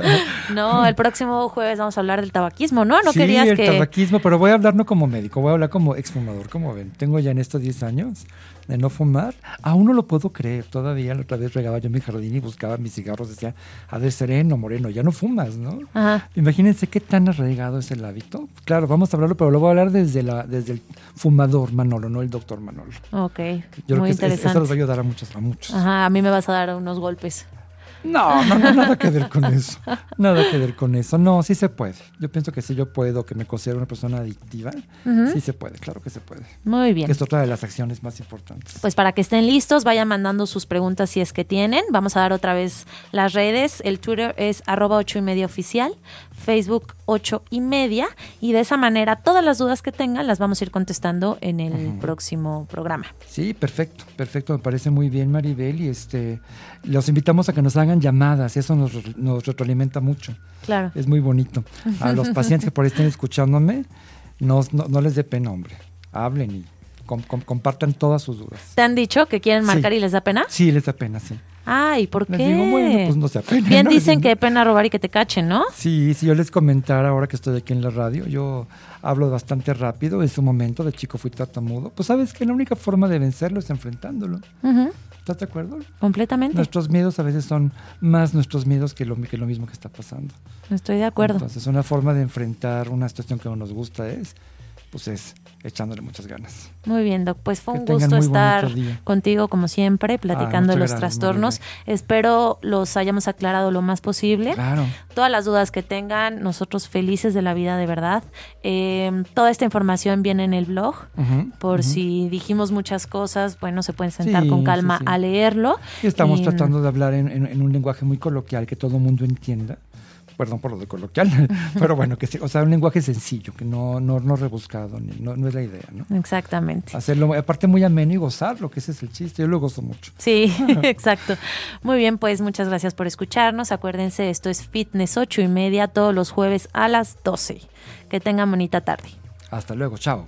no, el próximo jueves vamos a hablar del tabaquismo, ¿no? No sí, querías el que... tabaquismo, pero voy a hablar no como médico, voy a hablar como exfumador, como ven. Tengo ya en estos 10 años de no fumar. Aún no lo puedo creer. Todavía la otra vez regaba yo mi jardín y buscaba mis cigarros. Decía, a ver, sereno, moreno, ya no fumas, ¿no? Ajá. Imagínense qué tan arraigado es el hábito. Claro, vamos a hablarlo, pero lo voy a hablar desde, la, desde el fumador Manolo, no el doctor Manolo. Ok, Yo muy creo que es- es- eso interesante. les va a ayudar a muchos. A muchos. Ajá, a mí me vas a dar unos golpes. No, no, no, nada que ver con eso. Nada que ver con eso. No, sí se puede. Yo pienso que si yo puedo, que me considero una persona adictiva, sí se puede, claro que se puede. Muy bien. Que es otra de las acciones más importantes. Pues para que estén listos, vayan mandando sus preguntas si es que tienen. Vamos a dar otra vez las redes. El Twitter es arroba ocho y media oficial, Facebook ocho y media. Y de esa manera, todas las dudas que tengan las vamos a ir contestando en el próximo programa. Sí, perfecto, perfecto. Me parece muy bien, Maribel. Y este, los invitamos a que nos hagan llamadas. Eso nos, nos retroalimenta mucho. Claro. Es muy bonito. A los pacientes que por ahí estén escuchándome, no, no, no les dé pena, hombre. Hablen y com- com- compartan todas sus dudas. ¿Te han dicho que quieren marcar Sí. y les da pena? Sí, les da pena, sí. Ay, ¿por qué? Les digo, bueno, pues no se apena. Bien ¿no? dicen que pena robar y que te cachen, ¿no? Sí, si yo les comentara ahora que estoy aquí en la radio, yo hablo bastante rápido, en su momento de chico fui tartamudo, pues sabes que la única forma de vencerlo es enfrentándolo. ¿Estás de acuerdo? completamente. Nuestros miedos a veces son más nuestros miedos que lo, que lo mismo que está pasando. Estoy de acuerdo. Entonces, una forma de enfrentar una situación que no nos gusta es, pues es echándole muchas ganas. Muy bien, Doc. Pues fue Que un gusto estar contigo, como siempre, platicando de muchas los gracias, trastornos. Espero los hayamos aclarado lo más posible. Claro. Todas las dudas que tengan, nosotros felices de la vida, de verdad. Eh, toda esta información viene en el blog. Por si dijimos muchas cosas, bueno, se pueden sentar Sí, con sí, calma sí. a leerlo. Y estamos Y- tratando de hablar en, en- en un lenguaje muy coloquial que todo el mundo entienda, perdón por lo de coloquial, pero bueno, que o sea, un lenguaje sencillo, que no, no, no rebuscado, no, no es la idea, ¿no? Exactamente. Hacerlo, aparte muy ameno y gozarlo, que ese es el chiste, yo lo gozo mucho. Sí, exacto. Muy bien, pues muchas gracias por escucharnos. Acuérdense, esto es Fitness 8 y media todos los jueves a las 12. Que tengan bonita tarde. Hasta luego, chao.